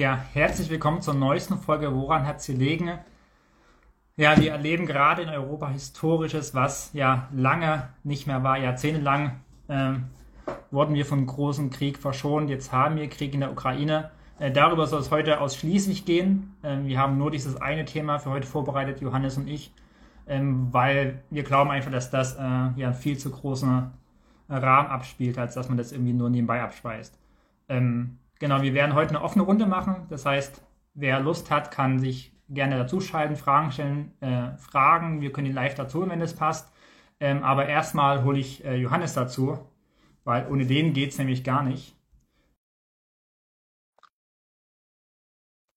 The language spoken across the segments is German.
Ja, herzlich willkommen zur neuesten Folge Woran hat sie liegen? Ja, wir erleben gerade in Europa Historisches, was ja lange nicht mehr war, jahrzehntelang ähm, wurden wir vom großen Krieg verschont. Jetzt haben wir Krieg in der Ukraine. Äh, darüber soll es heute ausschließlich gehen. Ähm, wir haben nur dieses eine Thema für heute vorbereitet, Johannes und ich, ähm, weil wir glauben einfach, dass das äh, ja einen viel zu großen Rahmen abspielt, als dass man das irgendwie nur nebenbei abspeist. Ähm, genau, wir werden heute eine offene Runde machen. Das heißt, wer Lust hat, kann sich gerne dazuschalten, Fragen stellen, äh, Fragen. Wir können ihn live dazu, wenn es passt. Ähm, aber erstmal hole ich äh, Johannes dazu, weil ohne den geht es nämlich gar nicht.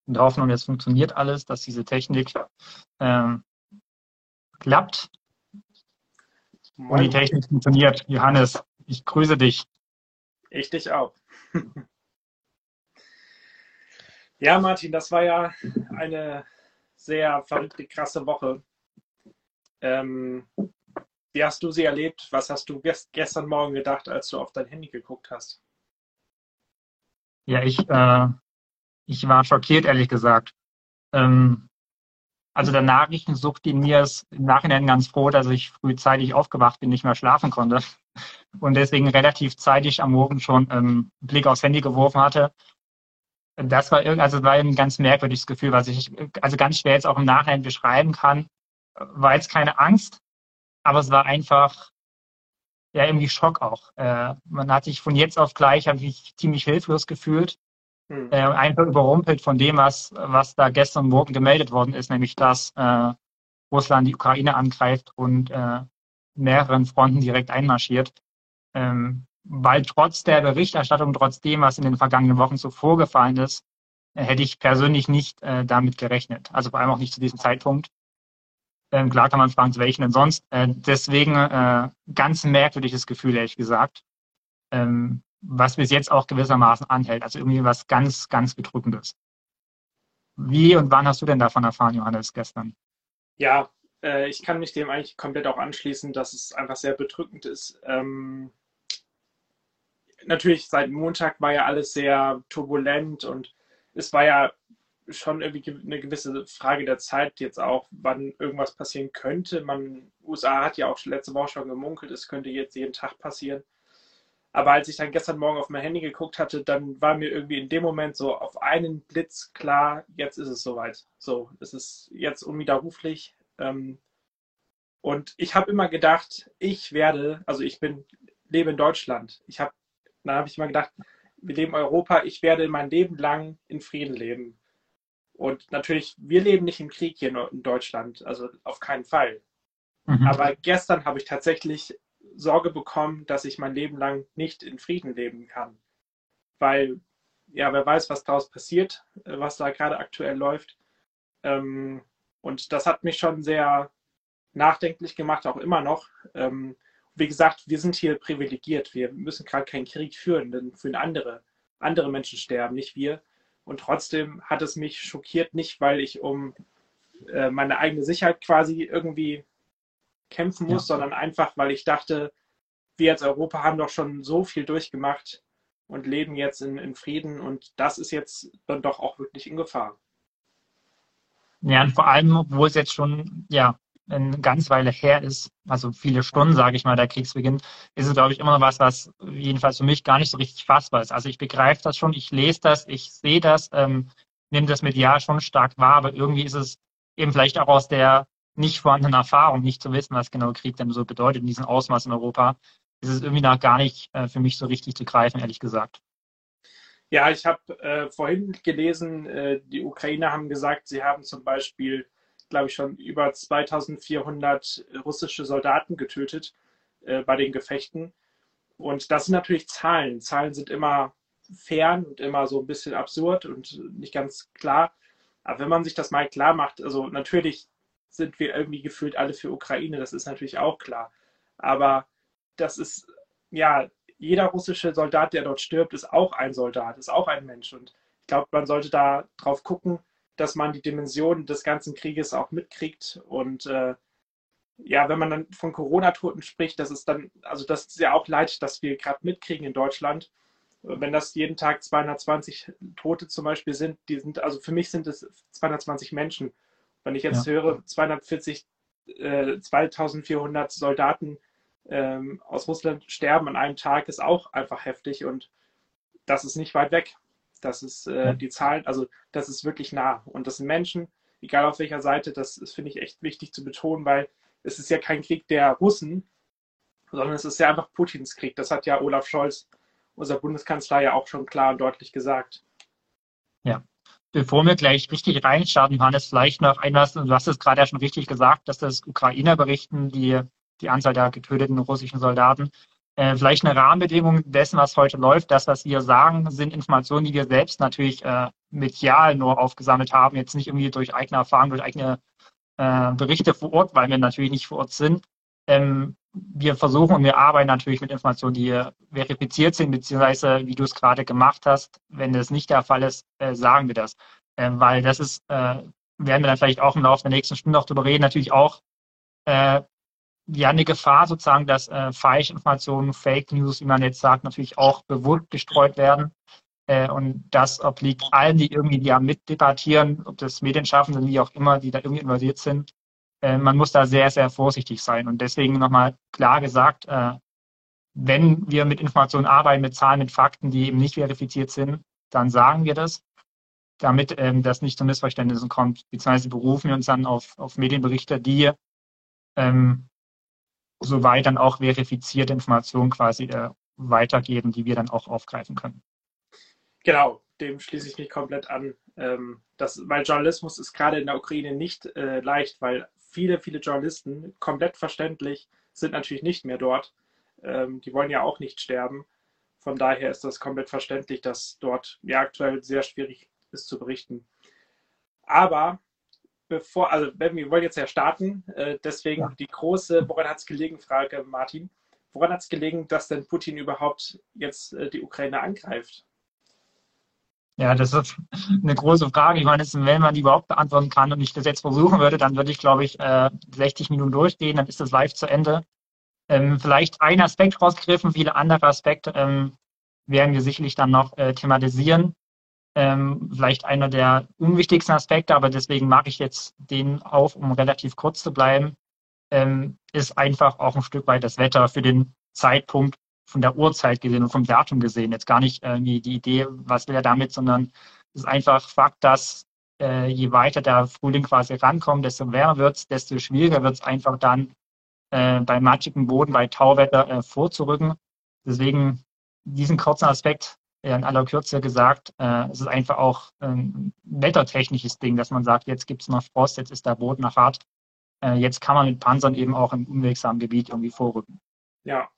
Und hoffen, jetzt funktioniert alles, dass diese Technik ähm, klappt. Und die Technik funktioniert. Johannes, ich grüße dich. Ich dich auch. ja, Martin, das war ja eine sehr verrückte, krasse Woche. Ähm, wie hast du sie erlebt? Was hast du gestern Morgen gedacht, als du auf dein Handy geguckt hast? Ja, ich, äh, ich war schockiert, ehrlich gesagt. Ähm, also der Nachrichtensucht in mir ist im Nachhinein ganz froh, dass ich frühzeitig aufgewacht bin, nicht mehr schlafen konnte und deswegen relativ zeitig am Morgen schon ähm, einen Blick aufs Handy geworfen hatte das war also war ein ganz merkwürdiges Gefühl, was ich also ganz schwer jetzt auch im Nachhinein beschreiben kann. War jetzt keine Angst, aber es war einfach ja irgendwie Schock auch. Äh, man hat sich von jetzt auf gleich habe ich ziemlich hilflos gefühlt, hm. äh, einfach überrumpelt von dem, was was da gestern Morgen gemeldet worden ist, nämlich dass äh, Russland die Ukraine angreift und äh, mehreren Fronten direkt einmarschiert. Ähm, weil trotz der Berichterstattung, trotz dem, was in den vergangenen Wochen so vorgefallen ist, äh, hätte ich persönlich nicht äh, damit gerechnet. Also vor allem auch nicht zu diesem Zeitpunkt. Ähm, klar kann man fragen, zu welchen denn sonst. Äh, deswegen äh, ganz merkwürdiges Gefühl, ehrlich gesagt, ähm, was bis jetzt auch gewissermaßen anhält. Also irgendwie was ganz, ganz Bedrückendes. Wie und wann hast du denn davon erfahren, Johannes, gestern? Ja, äh, ich kann mich dem eigentlich komplett auch anschließen, dass es einfach sehr bedrückend ist. Ähm natürlich seit Montag war ja alles sehr turbulent und es war ja schon irgendwie eine gewisse Frage der Zeit jetzt auch, wann irgendwas passieren könnte. Man, USA hat ja auch letzte Woche schon gemunkelt, es könnte jetzt jeden Tag passieren. Aber als ich dann gestern Morgen auf mein Handy geguckt hatte, dann war mir irgendwie in dem Moment so auf einen Blitz klar, jetzt ist es soweit. So, es ist jetzt unwiderruflich. Ähm, und ich habe immer gedacht, ich werde, also ich bin, lebe in Deutschland. Ich habe dann habe ich immer gedacht, wir leben in Europa, ich werde mein Leben lang in Frieden leben. Und natürlich, wir leben nicht im Krieg hier in Deutschland, also auf keinen Fall. Mhm. Aber gestern habe ich tatsächlich Sorge bekommen, dass ich mein Leben lang nicht in Frieden leben kann. Weil, ja, wer weiß, was daraus passiert, was da gerade aktuell läuft. Ähm, und das hat mich schon sehr nachdenklich gemacht, auch immer noch. Ähm, wie gesagt, wir sind hier privilegiert. Wir müssen gerade keinen Krieg führen, denn für andere, andere Menschen sterben, nicht wir. Und trotzdem hat es mich schockiert, nicht weil ich um äh, meine eigene Sicherheit quasi irgendwie kämpfen muss, ja. sondern einfach, weil ich dachte, wir als Europa haben doch schon so viel durchgemacht und leben jetzt in, in Frieden und das ist jetzt dann doch auch wirklich in Gefahr. Ja, und vor allem, wo es jetzt schon ja eine ganz Weile her ist, also viele Stunden, sage ich mal, der Kriegsbeginn, ist es, glaube ich, immer noch was, was jedenfalls für mich gar nicht so richtig fassbar ist. Also ich begreife das schon, ich lese das, ich sehe das, ähm, nehme das medial schon stark wahr, aber irgendwie ist es eben vielleicht auch aus der nicht vorhandenen Erfahrung, nicht zu wissen, was genau Krieg denn so bedeutet in diesem Ausmaß in Europa, ist es irgendwie noch gar nicht äh, für mich so richtig zu greifen, ehrlich gesagt. Ja, ich habe äh, vorhin gelesen, äh, die Ukrainer haben gesagt, sie haben zum Beispiel glaube ich, schon über 2400 russische Soldaten getötet äh, bei den Gefechten. Und das sind natürlich Zahlen. Zahlen sind immer fern und immer so ein bisschen absurd und nicht ganz klar. Aber wenn man sich das mal klar macht, also natürlich sind wir irgendwie gefühlt alle für Ukraine, das ist natürlich auch klar. Aber das ist, ja, jeder russische Soldat, der dort stirbt, ist auch ein Soldat, ist auch ein Mensch. Und ich glaube, man sollte da drauf gucken, dass man die Dimension des ganzen Krieges auch mitkriegt. Und äh, ja, wenn man dann von Corona-Toten spricht, das ist dann, also das ist ja auch leid, dass wir gerade mitkriegen in Deutschland. Wenn das jeden Tag 220 Tote zum Beispiel sind, die sind, also für mich sind es 220 Menschen. Wenn ich jetzt ja. höre, 240, äh, 2400 Soldaten ähm, aus Russland sterben an einem Tag, ist auch einfach heftig und das ist nicht weit weg. Das ist äh, die Zahlen, also das ist wirklich nah. Und das sind Menschen, egal auf welcher Seite, das, das finde ich echt wichtig zu betonen, weil es ist ja kein Krieg der Russen, sondern es ist ja einfach Putins Krieg. Das hat ja Olaf Scholz, unser Bundeskanzler, ja auch schon klar und deutlich gesagt. Ja. Bevor wir gleich richtig reinstarten, Hannes, vielleicht noch etwas, du hast es gerade ja schon richtig gesagt, dass das Ukrainer berichten, die, die Anzahl der getöteten russischen Soldaten. Äh, vielleicht eine Rahmenbedingung dessen, was heute läuft. Das, was wir sagen, sind Informationen, die wir selbst natürlich äh, medial nur aufgesammelt haben, jetzt nicht irgendwie durch eigene Erfahrung, durch eigene äh, Berichte vor Ort, weil wir natürlich nicht vor Ort sind. Ähm, wir versuchen und wir arbeiten natürlich mit Informationen, die verifiziert sind, beziehungsweise wie du es gerade gemacht hast. Wenn das nicht der Fall ist, äh, sagen wir das. Äh, weil das ist, äh, werden wir dann vielleicht auch im Laufe der nächsten Stunde noch darüber reden, natürlich auch äh, ja eine Gefahr sozusagen, dass äh, Falschinformationen, Fake News, wie man jetzt sagt, natürlich auch bewusst gestreut werden. Äh, und das obliegt allen, die irgendwie ja mitdebattieren, ob das Medienschaffende, wie auch immer, die da irgendwie involviert sind. Äh, man muss da sehr, sehr vorsichtig sein. Und deswegen nochmal klar gesagt, äh, wenn wir mit Informationen arbeiten, mit Zahlen, mit Fakten, die eben nicht verifiziert sind, dann sagen wir das, damit ähm, das nicht zu Missverständnissen kommt. Beziehungsweise berufen wir uns dann auf, auf Medienberichte, die ähm, soweit dann auch verifizierte Informationen quasi äh, weitergeben, die wir dann auch aufgreifen können. Genau, dem schließe ich mich komplett an. Ähm, das, weil Journalismus ist gerade in der Ukraine nicht äh, leicht, weil viele, viele Journalisten, komplett verständlich, sind natürlich nicht mehr dort. Ähm, die wollen ja auch nicht sterben. Von daher ist das komplett verständlich, dass dort ja aktuell sehr schwierig ist zu berichten. Aber bevor, also wir wollen jetzt ja starten, äh, deswegen ja. die große, woran hat es gelegen, Frage, Martin. Woran hat es gelegen, dass denn Putin überhaupt jetzt äh, die Ukraine angreift? Ja, das ist eine große Frage. Ich meine, wenn man die überhaupt beantworten kann und ich das jetzt versuchen würde, dann würde ich, glaube ich, 60 äh, Minuten durchgehen, dann ist das live zu Ende. Ähm, vielleicht ein Aspekt rausgegriffen, viele andere Aspekte ähm, werden wir sicherlich dann noch thematisieren. Ähm, vielleicht einer der unwichtigsten Aspekte, aber deswegen mache ich jetzt den auf, um relativ kurz zu bleiben, ähm, ist einfach auch ein Stück weit das Wetter für den Zeitpunkt von der Uhrzeit gesehen und vom Datum gesehen. Jetzt gar nicht irgendwie die Idee, was will er damit, sondern es ist einfach Fakt, dass äh, je weiter der Frühling quasi rankommt, desto wärmer wird es, desto schwieriger wird es einfach dann äh, bei matschigem Boden, bei Tauwetter äh, vorzurücken. Deswegen diesen kurzen Aspekt in aller Kürze gesagt, äh, es ist einfach auch ein wettertechnisches Ding, dass man sagt, jetzt gibt es noch Frost, jetzt ist der Boden noch hart. Äh, jetzt kann man mit Panzern eben auch im unwegsamen Gebiet irgendwie vorrücken. Ja.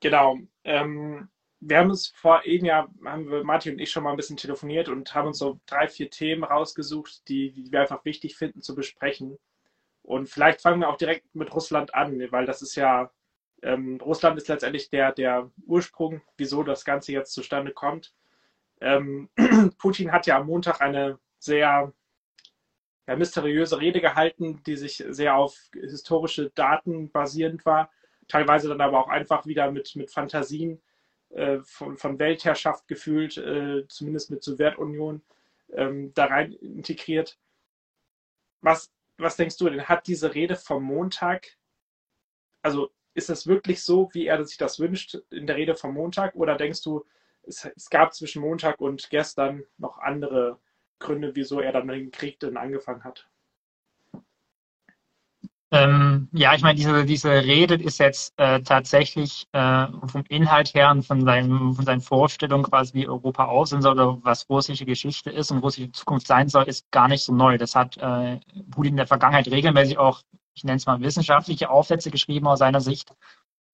Genau. Ähm, wir haben uns vor eben ja, haben wir Martin und ich schon mal ein bisschen telefoniert und haben uns so drei, vier Themen rausgesucht, die, die wir einfach wichtig finden zu besprechen. Und vielleicht fangen wir auch direkt mit Russland an, weil das ist ja ähm, Russland ist letztendlich der, der Ursprung, wieso das Ganze jetzt zustande kommt. Ähm, Putin hat ja am Montag eine sehr ja, mysteriöse Rede gehalten, die sich sehr auf historische Daten basierend war, teilweise dann aber auch einfach wieder mit, mit Fantasien äh, von, von Weltherrschaft gefühlt, äh, zumindest mit Sowjetunion, ähm, da rein integriert. Was, was denkst du denn? Hat diese Rede vom Montag, also ist es wirklich so, wie er sich das wünscht in der Rede vom Montag? Oder denkst du, es, es gab zwischen Montag und gestern noch andere Gründe, wieso er dann den Krieg denn angefangen hat? Ähm, ja, ich meine, diese, diese Rede ist jetzt äh, tatsächlich äh, vom Inhalt her und von, seinem, von seinen Vorstellungen quasi, wie Europa aussehen soll oder was russische Geschichte ist und russische Zukunft sein soll, ist gar nicht so neu. Das hat äh, Putin in der Vergangenheit regelmäßig auch ich nenne es mal wissenschaftliche Aufsätze geschrieben aus seiner Sicht,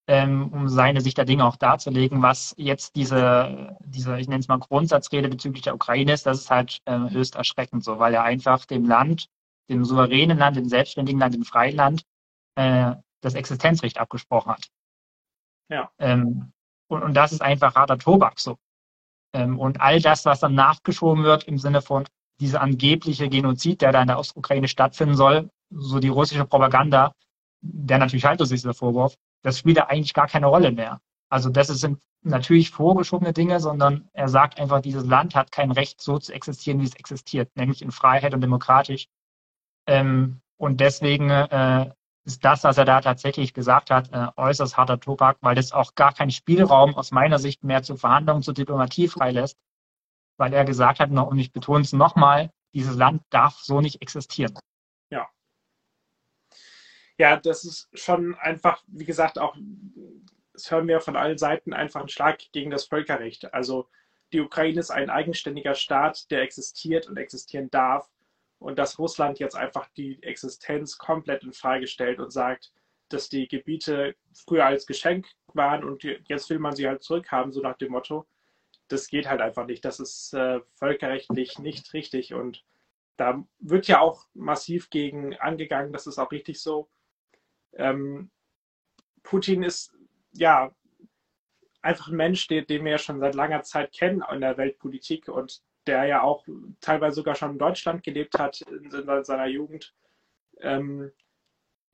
ähm, um seine Sicht der Dinge auch darzulegen. Was jetzt diese, diese ich nenne es mal Grundsatzrede bezüglich der Ukraine ist, das ist halt äh, höchst erschreckend so, weil er einfach dem Land, dem souveränen Land, dem selbstständigen Land, dem freien Land äh, das Existenzrecht abgesprochen hat. Ja. Ähm, und, und das ist einfach harter Tobak so. Ähm, und all das, was dann nachgeschoben wird im Sinne von dieser angebliche Genozid, der da in der Ostukraine stattfinden soll, so die russische Propaganda, der natürlich haltlos ist, dieser Vorwurf, das spielt da eigentlich gar keine Rolle mehr. Also das sind natürlich vorgeschobene Dinge, sondern er sagt einfach, dieses Land hat kein Recht, so zu existieren, wie es existiert, nämlich in Freiheit und demokratisch. Ähm, und deswegen äh, ist das, was er da tatsächlich gesagt hat, äh, äußerst harter Tobak, weil das auch gar keinen Spielraum aus meiner Sicht mehr zu Verhandlungen, zur Diplomatie freilässt, weil er gesagt hat, und ich betone es nochmal, dieses Land darf so nicht existieren. Ja. Das ist schon einfach, wie gesagt, auch, das hören wir von allen Seiten, einfach ein Schlag gegen das Völkerrecht. Also die Ukraine ist ein eigenständiger Staat, der existiert und existieren darf und dass Russland jetzt einfach die Existenz komplett in Frage stellt und sagt, dass die Gebiete früher als Geschenk waren und jetzt will man sie halt zurückhaben, so nach dem Motto. Das geht halt einfach nicht. Das ist äh, völkerrechtlich nicht richtig und da wird ja auch massiv gegen angegangen. Das ist auch richtig so. Ähm, Putin ist ja einfach ein Mensch, den, den wir ja schon seit langer Zeit kennen in der Weltpolitik und der ja auch teilweise sogar schon in Deutschland gelebt hat in, seiner Jugend. Ähm,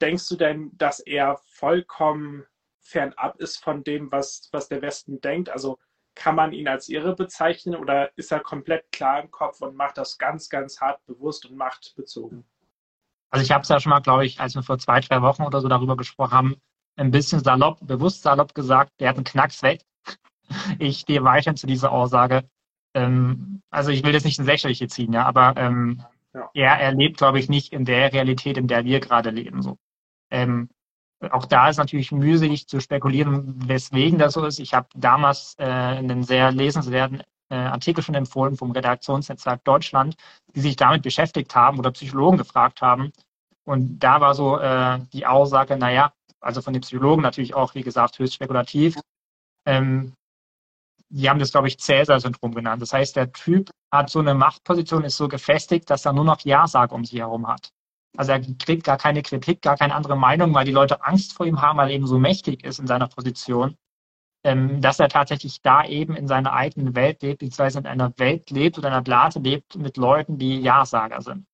denkst du denn, dass er vollkommen fernab ist von dem, was, was der Westen denkt? Also kann man ihn als irre bezeichnen oder ist er komplett klar im Kopf und macht das ganz, ganz hart bewusst und machtbezogen? Also ich habe es ja schon mal, glaube ich, als wir vor zwei, drei Wochen oder so darüber gesprochen haben, ein bisschen salopp, bewusst salopp gesagt, der hat einen Knacks weg. Ich stehe weiterhin zu dieser Aussage ähm, also ich will das nicht ins Lächerliche ziehen, ja, aber ähm, ja. er, er lebt, glaube ich, nicht in der Realität, in der wir gerade leben. So. Ähm, auch da ist natürlich mühselig zu spekulieren, weswegen das so ist. Ich habe damals äh, einen sehr lesenswerten Artikel schon empfohlen vom Redaktionsnetzwerk Deutschland, die sich damit beschäftigt haben oder Psychologen gefragt haben. Und da war so äh, die Aussage, naja, also von den Psychologen natürlich auch, wie gesagt, höchst spekulativ. Ähm, die haben das, glaube ich, Cäsar-Syndrom genannt. Das heißt, der Typ hat so eine Machtposition, ist so gefestigt, dass er nur noch Ja-Sag um sich herum hat. Also er kriegt gar keine Kritik, gar keine andere Meinung, weil die Leute Angst vor ihm haben, weil er eben so mächtig ist in seiner Position, ähm, dass er tatsächlich da eben in seiner eigenen Welt lebt, beziehungsweise in einer Welt lebt oder einer Blase lebt mit Leuten, die Ja-Sager sind.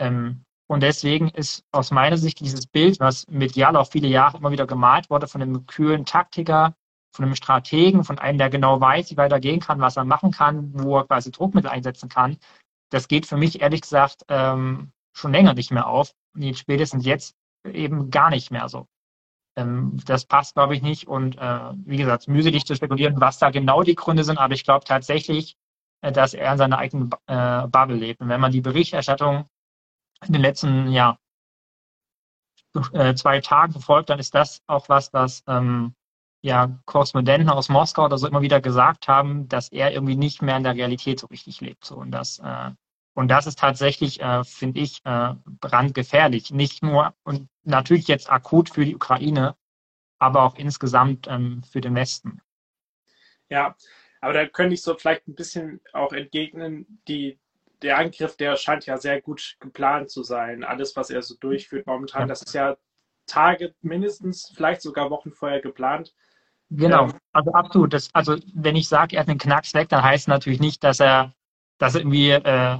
Ähm, und deswegen ist aus meiner Sicht dieses Bild, was medial auch viele Jahre immer wieder gemalt wurde, von einem kühlen Taktiker, von einem Strategen, von einem, der genau weiß, wie weit er gehen kann, was er machen kann, wo er quasi Druckmittel einsetzen kann, das geht für mich ehrlich gesagt ähm, schon länger nicht mehr auf. Spätestens jetzt eben gar nicht mehr so. Ähm, das passt, glaube ich, nicht. Und äh, wie gesagt, mühselig zu spekulieren, was da genau die Gründe sind, aber ich glaube tatsächlich, äh, dass er in seiner eigenen äh, Bubble lebt. Und wenn man die Berichterstattung in den letzten ja, äh, zwei Tagen verfolgt, dann ist das auch was, was ähm, ja, Korrespondenten aus Moskau oder so immer wieder gesagt haben, dass er irgendwie nicht mehr in der Realität so richtig lebt. So. Und, das, äh, und das ist tatsächlich, äh, finde ich, äh, brandgefährlich. Nicht nur und natürlich jetzt akut für die Ukraine, aber auch insgesamt ähm, für den Westen. Ja, aber da könnte ich so vielleicht ein bisschen auch entgegnen, die, der Angriff, der scheint ja sehr gut geplant zu sein. Alles, was er so durchführt momentan, das ist ja Tage mindestens, vielleicht sogar Wochen vorher geplant. Genau, also absolut. Das, also wenn ich sage, er hat einen Knacks weg, dann heißt natürlich nicht, dass er, dass irgendwie äh,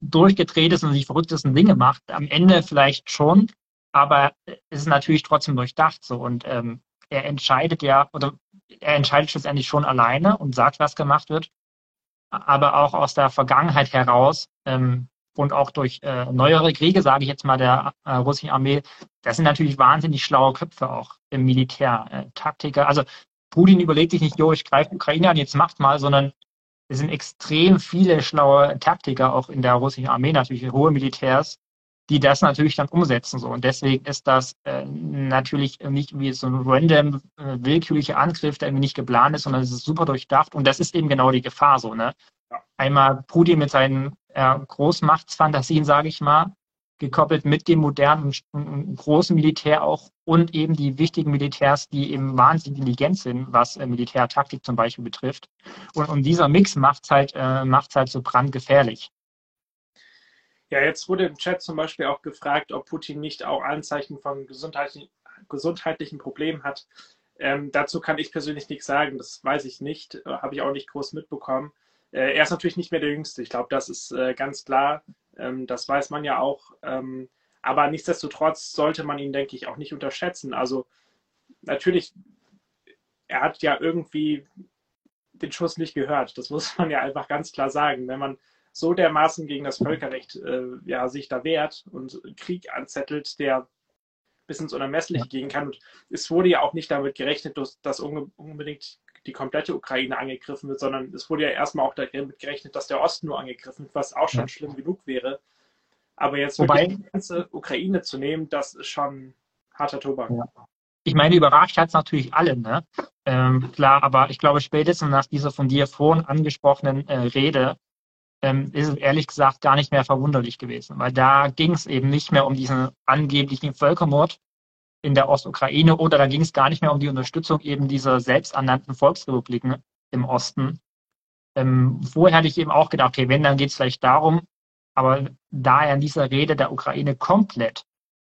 durchgedreht ist und die verrücktesten Dinge macht. Am Ende vielleicht schon, aber es ist natürlich trotzdem durchdacht so. Und ähm, er entscheidet ja, oder er entscheidet schlussendlich schon alleine und sagt, was gemacht wird. Aber auch aus der Vergangenheit heraus ähm, und auch durch äh, neuere Kriege, sage ich jetzt mal, der äh, russischen Armee, das sind natürlich wahnsinnig schlaue Köpfe auch im Militär, äh, Taktiker. Also Putin überlegt sich nicht, jo, ich greife Ukraine an, jetzt macht mal, sondern es sind extrem viele schlaue Taktiker auch in der russischen Armee, natürlich hohe Militärs, die das natürlich dann umsetzen. So. Und deswegen ist das äh, natürlich nicht wie so ein random, äh, willkürlicher Angriff, der irgendwie nicht geplant ist, sondern es ist super durchdacht. Und das ist eben genau die Gefahr so. Ne? Einmal Putin mit seinen äh, Großmachtsfantasien, sage ich mal, gekoppelt mit dem modernen großen Militär auch und eben die wichtigen Militärs, die eben wahnsinnig intelligent sind, was äh, Militärtaktik zum Beispiel betrifft. Und, und dieser Mix macht es halt, äh, halt so brandgefährlich. Ja, jetzt wurde im Chat zum Beispiel auch gefragt, ob Putin nicht auch Anzeichen von gesundheitlichen, gesundheitlichen Problemen hat. Ähm, dazu kann ich persönlich nichts sagen, das weiß ich nicht, äh, habe ich auch nicht groß mitbekommen. Äh, er ist natürlich nicht mehr der Jüngste, ich glaube, das ist äh, ganz klar. Ähm, das weiß man ja auch. Ähm, aber nichtsdestotrotz sollte man ihn, denke ich, auch nicht unterschätzen. Also natürlich er hat ja irgendwie den Schuss nicht gehört. Das muss man ja einfach ganz klar sagen. Wenn man so dermaßen gegen das Völkerrecht äh, ja, sich da wehrt und Krieg anzettelt, der bis ins Unermessliche gehen kann. Und es wurde ja auch nicht damit gerechnet, dass, dass unbedingt die komplette Ukraine angegriffen wird, sondern es wurde ja erstmal auch damit gerechnet, dass der Osten nur angegriffen wird, was auch schon ja. schlimm genug wäre. Aber jetzt Wobei, die ganze Ukraine zu nehmen, das ist schon harter Tobak. Ja. Ich meine, überrascht hat es natürlich alle, ne? Ähm, klar, aber ich glaube, spätestens nach dieser von dir vorhin angesprochenen äh, Rede ähm, ist es ehrlich gesagt gar nicht mehr verwunderlich gewesen, weil da ging es eben nicht mehr um diesen angeblichen Völkermord in der Ostukraine oder da ging es gar nicht mehr um die Unterstützung eben dieser selbsternannten Volksrepubliken im Osten. Ähm, vorher hatte ich eben auch gedacht, okay, wenn, dann geht es vielleicht darum, aber da er in dieser Rede der Ukraine komplett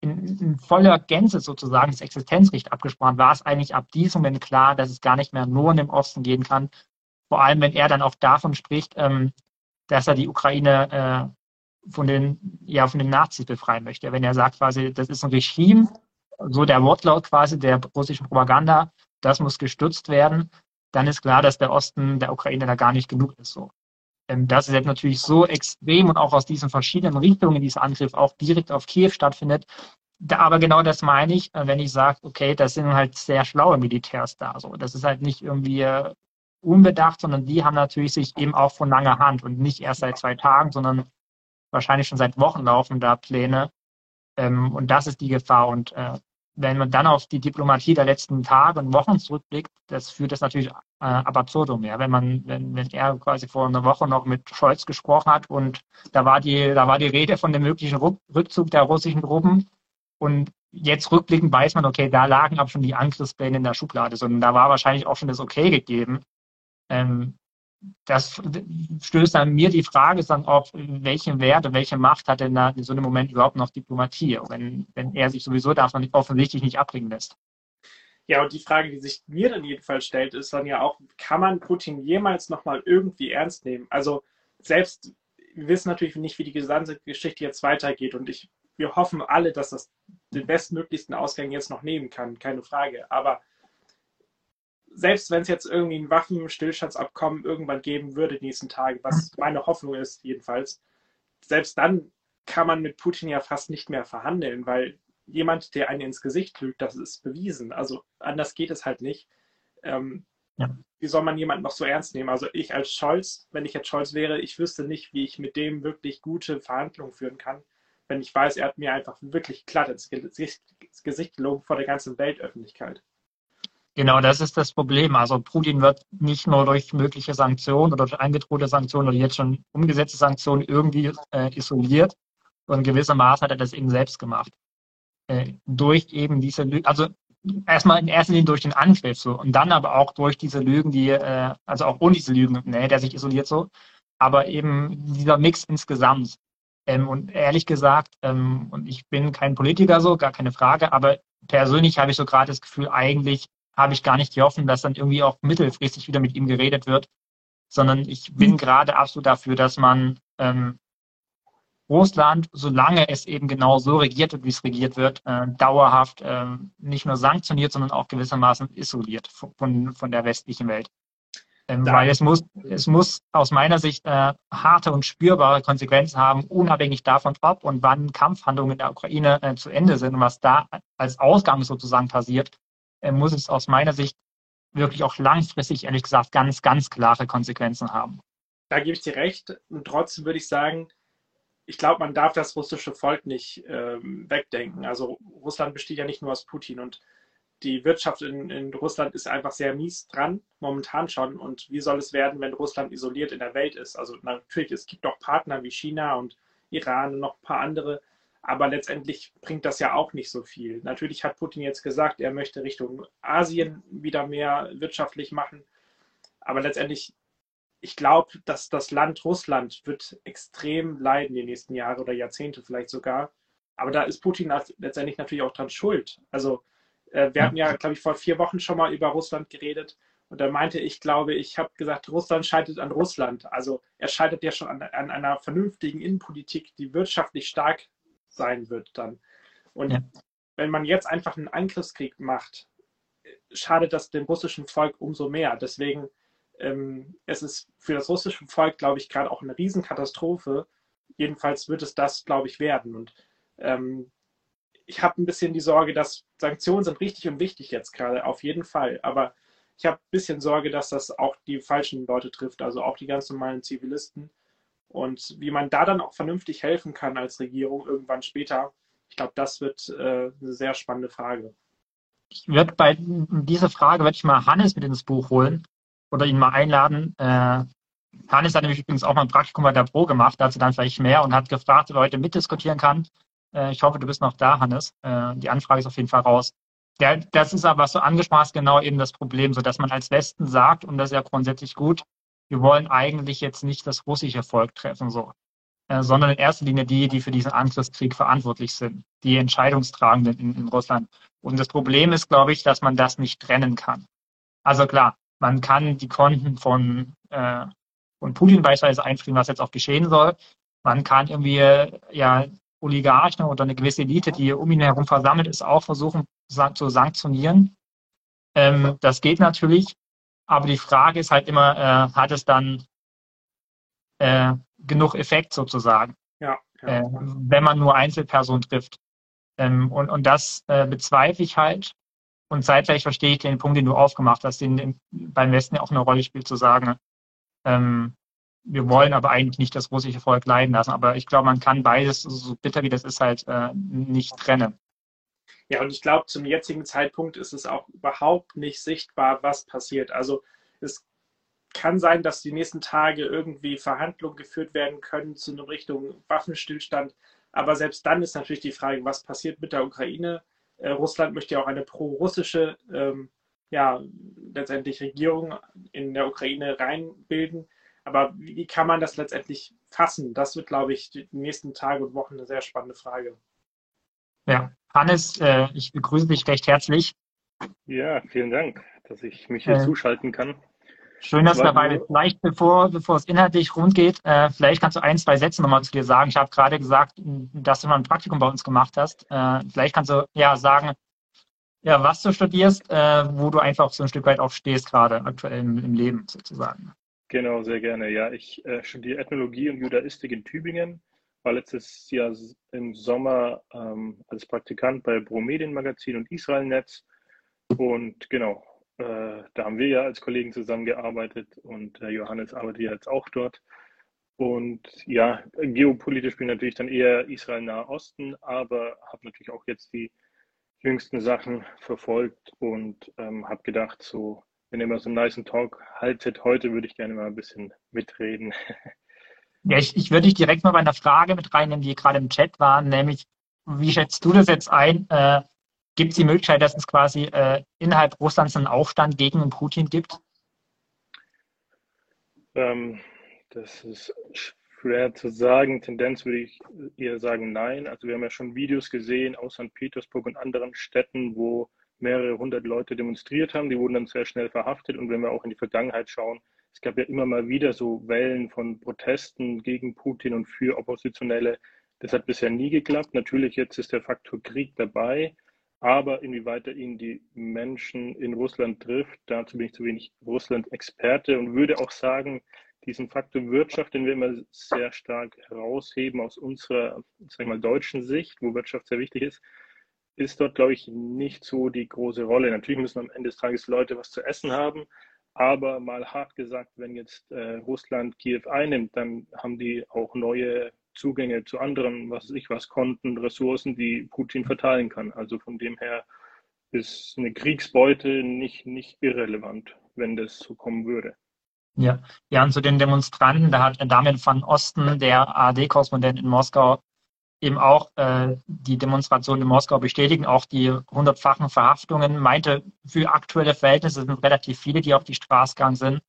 in, in, voller Gänze sozusagen das Existenzrecht abgesprochen, war es eigentlich ab diesem Moment klar, dass es gar nicht mehr nur in dem Osten gehen kann. Vor allem, wenn er dann auch davon spricht, ähm, dass er die Ukraine äh, von den, ja, von den Nazis befreien möchte. Wenn er sagt quasi, das ist ein Regime, so der Wortlaut quasi der russischen Propaganda, das muss gestützt werden, dann ist klar, dass der Osten der Ukraine da gar nicht genug ist. So. Ähm, dass es jetzt natürlich so extrem und auch aus diesen verschiedenen Richtungen dieser Angriff auch direkt auf Kiew stattfindet. Da, aber genau das meine ich, äh, wenn ich sage, okay, das sind halt sehr schlaue Militärs da. So. Das ist halt nicht irgendwie äh, unbedacht, sondern die haben natürlich sich eben auch von langer Hand und nicht erst seit zwei Tagen, sondern wahrscheinlich schon seit Wochen laufen da Pläne. Ähm, und das ist die Gefahr. Und äh, wenn man dann auf die Diplomatie der letzten Tage und Wochen zurückblickt, das führt das natürlich äh, ab absurdum. Ja, wenn man, wenn, wenn er quasi vor einer Woche noch mit Scholz gesprochen hat und da war die, da war die Rede von dem möglichen Rückzug der russischen Truppen und jetzt rückblickend weiß man, okay, da lagen aber schon die Angriffspläne in der Schublade, sondern da war wahrscheinlich auch schon das Okay gegeben. Ähm, das stößt an mir die Frage dann auf, welchen Wert und welche Macht hat denn da in so einem Moment überhaupt noch Diplomatie, wenn, wenn er sich sowieso davon offensichtlich nicht abbringen lässt. Ja, und die Frage, die sich mir dann jedenfalls stellt, ist dann ja auch, kann man Putin jemals nochmal irgendwie ernst nehmen? Also selbst, wir wissen natürlich nicht, wie die gesamte Geschichte jetzt weitergeht und ich, wir hoffen alle, dass das den bestmöglichsten Ausgang jetzt noch nehmen kann, keine Frage. Aber selbst wenn es jetzt irgendwie ein Waffenstillstandsabkommen irgendwann geben würde die nächsten Tage, was meine Hoffnung ist jedenfalls, selbst dann kann man mit Putin ja fast nicht mehr verhandeln, weil jemand, der einen ins Gesicht lügt, das ist bewiesen. Also anders geht es halt nicht. Ähm, ja. Wie soll man jemanden noch so ernst nehmen? Also ich als Scholz, wenn ich jetzt Scholz wäre, ich wüsste nicht, wie ich mit dem wirklich gute Verhandlungen führen kann, wenn ich weiß, er hat mir einfach wirklich glatt ins Gesicht, ins Gesicht gelogen vor der ganzen Weltöffentlichkeit. Genau, das ist das Problem. Also Putin wird nicht nur durch mögliche Sanktionen oder durch eingedrohte Sanktionen oder jetzt schon umgesetzte Sanktionen irgendwie äh, isoliert, sondern gewissermaßen hat er das eben selbst gemacht. Äh, durch eben diese Lügen, also erstmal in erster Linie durch den Angriff so und dann aber auch durch diese Lügen, die, äh, also auch ohne diese Lügen, ne, der sich isoliert so, aber eben dieser Mix insgesamt. Ähm, und ehrlich gesagt, ähm, und ich bin kein Politiker so, gar keine Frage, aber persönlich habe ich so gerade das Gefühl, eigentlich habe ich gar nicht die Hoffnung, dass dann irgendwie auch mittelfristig wieder mit ihm geredet wird, sondern ich bin mhm. gerade absolut dafür, dass man ähm, Russland, solange es eben genau so regiert wird, wie es regiert wird, äh, dauerhaft äh, nicht nur sanktioniert, sondern auch gewissermaßen isoliert von, von der westlichen Welt. Ähm, weil es muss, es muss aus meiner Sicht äh, harte und spürbare Konsequenzen haben, unabhängig davon, ob und wann Kampfhandlungen in der Ukraine äh, zu Ende sind und was da als Ausgang sozusagen passiert, muss es aus meiner Sicht wirklich auch langfristig, ehrlich gesagt, ganz, ganz klare Konsequenzen haben. Da gebe ich dir recht. Und trotzdem würde ich sagen, ich glaube, man darf das russische Volk nicht ähm, wegdenken. Also Russland besteht ja nicht nur aus Putin und die Wirtschaft in, in, Russland ist einfach sehr mies dran, momentan schon. Und wie soll es werden, wenn Russland isoliert in der Welt ist? Also natürlich, es gibt auch Partner wie China und Iran und noch ein paar andere, aber letztendlich bringt das ja auch nicht so viel. Natürlich hat Putin jetzt gesagt, er möchte Richtung Asien wieder mehr wirtschaftlich machen. Aber letztendlich, ich glaube, dass das Land Russland wird extrem leiden die nächsten Jahre oder Jahrzehnte vielleicht sogar. Aber da ist Putin letztendlich natürlich auch dran schuld. Also äh, wir hatten ja, glaube ich, vor vier Wochen schon mal über Russland geredet. Und da meinte ich, glaube ich, habe gesagt, Russland scheitert an Russland. Also er scheitert ja schon an, an einer vernünftigen Innenpolitik, die wirtschaftlich stark sein wird dann. Und ja. wenn man jetzt einfach einen Angriffskrieg macht, schadet das dem russischen Volk umso mehr. Deswegen ähm, es ist für das russische Volk, glaube ich, gerade auch eine Riesenkatastrophe. Jedenfalls wird es das, glaube ich, werden. Und ähm, ich habe ein bisschen die Sorge, dass Sanktionen sind richtig und wichtig jetzt gerade, auf jeden Fall. Aber ich habe ein bisschen Sorge, dass das auch die falschen Leute trifft, also auch die ganz normalen Zivilisten. Und wie man da dann auch vernünftig helfen kann als Regierung irgendwann später, ich glaube, das wird äh, eine sehr spannende Frage. Ich würde bei dieser Frage würde ich mal Hannes mit ins Buch holen oder ihn mal einladen. Äh, Hannes hat nämlich übrigens auch mal ein Praktikum bei der Pro gemacht, dazu dann vielleicht mehr und hat gefragt, ob er heute mitdiskutieren kann. Äh, ich hoffe, du bist noch da, Hannes. Äh, die Anfrage ist auf jeden Fall raus. Der, das ist aber so angesprochen genau eben das Problem, so dass man als Westen sagt, und das ist ja grundsätzlich gut, wir wollen eigentlich jetzt nicht das russische Volk treffen, so, äh, sondern in erster Linie die, die für diesen Angriffskrieg verantwortlich sind, die Entscheidungstragenden in, in Russland. Und das Problem ist, glaube ich, dass man das nicht trennen kann. Also klar, man kann die Konten von, äh, von Putin beispielsweise einfrieren, was jetzt auch geschehen soll. Man kann irgendwie ja Oligarchen oder eine gewisse Elite, die um ihn herum versammelt ist, auch versuchen zu sanktionieren. Ähm, das geht natürlich, aber die Frage ist halt immer, äh, hat es dann äh, genug Effekt sozusagen, ja, ja. Äh, wenn man nur Einzelpersonen trifft. Ähm, und, und das äh, bezweifle ich halt. Und zeitgleich verstehe ich den Punkt, den du aufgemacht hast, den beim Westen ja auch eine Rolle spielt, zu sagen, ähm, wir wollen aber eigentlich nicht das russische Volk leiden lassen. Aber ich glaube, man kann beides, so bitter wie das ist, halt äh, nicht trennen. Ja, und ich glaube, zum jetzigen Zeitpunkt ist es auch überhaupt nicht sichtbar, was passiert. Also es kann sein, dass die nächsten Tage irgendwie Verhandlungen geführt werden können zu einer Richtung Waffenstillstand. Aber selbst dann ist natürlich die Frage, was passiert mit der Ukraine? Äh, Russland möchte ja auch eine pro-russische, ähm, ja, letztendlich Regierung in der Ukraine reinbilden. Aber wie kann man das letztendlich fassen? Das wird, glaube ich, die nächsten Tage und Wochen eine sehr spannende Frage. Ja, Hannes, äh, ich begrüße dich recht herzlich. Ja, vielen Dank, dass ich mich hier äh, zuschalten kann. Schön, dass du dabei bist. Vielleicht, bevor, bevor es inhaltlich rund geht, äh, vielleicht kannst du ein, zwei Sätze nochmal zu dir sagen. Ich habe gerade gesagt, dass du mal ein Praktikum bei uns gemacht hast. Äh, vielleicht kannst du ja sagen, ja, was du studierst, äh, wo du einfach so ein Stück weit auch stehst, gerade aktuell im, im Leben sozusagen. Genau, sehr gerne. Ja, ich äh, studiere Ethnologie und Judaistik in Tübingen, war letztes Jahr im Sommer ähm, als Praktikant bei Bromedien Magazin und Israelnetz. Und genau, äh, da haben wir ja als Kollegen zusammengearbeitet und äh, Johannes arbeitet ja jetzt auch dort. Und ja, geopolitisch bin ich natürlich dann eher Israel-Nahe Osten, aber habe natürlich auch jetzt die jüngsten Sachen verfolgt und ähm, habe gedacht, so wenn ihr mal so einen nice Talk haltet heute, würde ich gerne mal ein bisschen mitreden. Ich, ich würde dich direkt mal bei einer Frage mit reinnehmen, die gerade im Chat war, nämlich, wie schätzt du das jetzt ein? Äh, gibt es die Möglichkeit, dass es quasi äh, innerhalb Russlands einen Aufstand gegen Putin gibt? Ähm, das ist schwer zu sagen. Tendenz würde ich eher sagen, nein. Also wir haben ja schon Videos gesehen aus St. Petersburg und anderen Städten, wo mehrere hundert Leute demonstriert haben. Die wurden dann sehr schnell verhaftet. Und wenn wir auch in die Vergangenheit schauen, es gab ja immer mal wieder so Wellen von Protesten gegen Putin und für Oppositionelle. Das hat bisher nie geklappt. Natürlich jetzt ist der Faktor Krieg dabei. Aber inwieweit er ihn die Menschen in Russland trifft, dazu bin ich zu wenig Russland-Experte und würde auch sagen, diesen Faktor Wirtschaft, den wir immer sehr stark herausheben aus unserer, sag mal, deutschen Sicht, wo Wirtschaft sehr wichtig ist, ist dort, glaube ich, nicht so die große Rolle. Natürlich müssen am Ende des Tages Leute was zu essen haben, aber mal hart gesagt, wenn jetzt äh, Russland Kiew einnimmt, dann haben die auch neue Zugänge zu anderen, was ich was, Konten, Ressourcen, die Putin verteilen kann. Also von dem her ist eine Kriegsbeute nicht, nicht irrelevant, wenn das so kommen würde. Ja, ja, und zu den Demonstranten, da hat Damian van Osten, der ARD-Korrespondent in Moskau, eben auch äh, die Demonstration in Moskau bestätigen, auch die hundertfachen Verhaftungen, meinte, für aktuelle Verhältnisse sind relativ viele, die auf die Straße gegangen sind,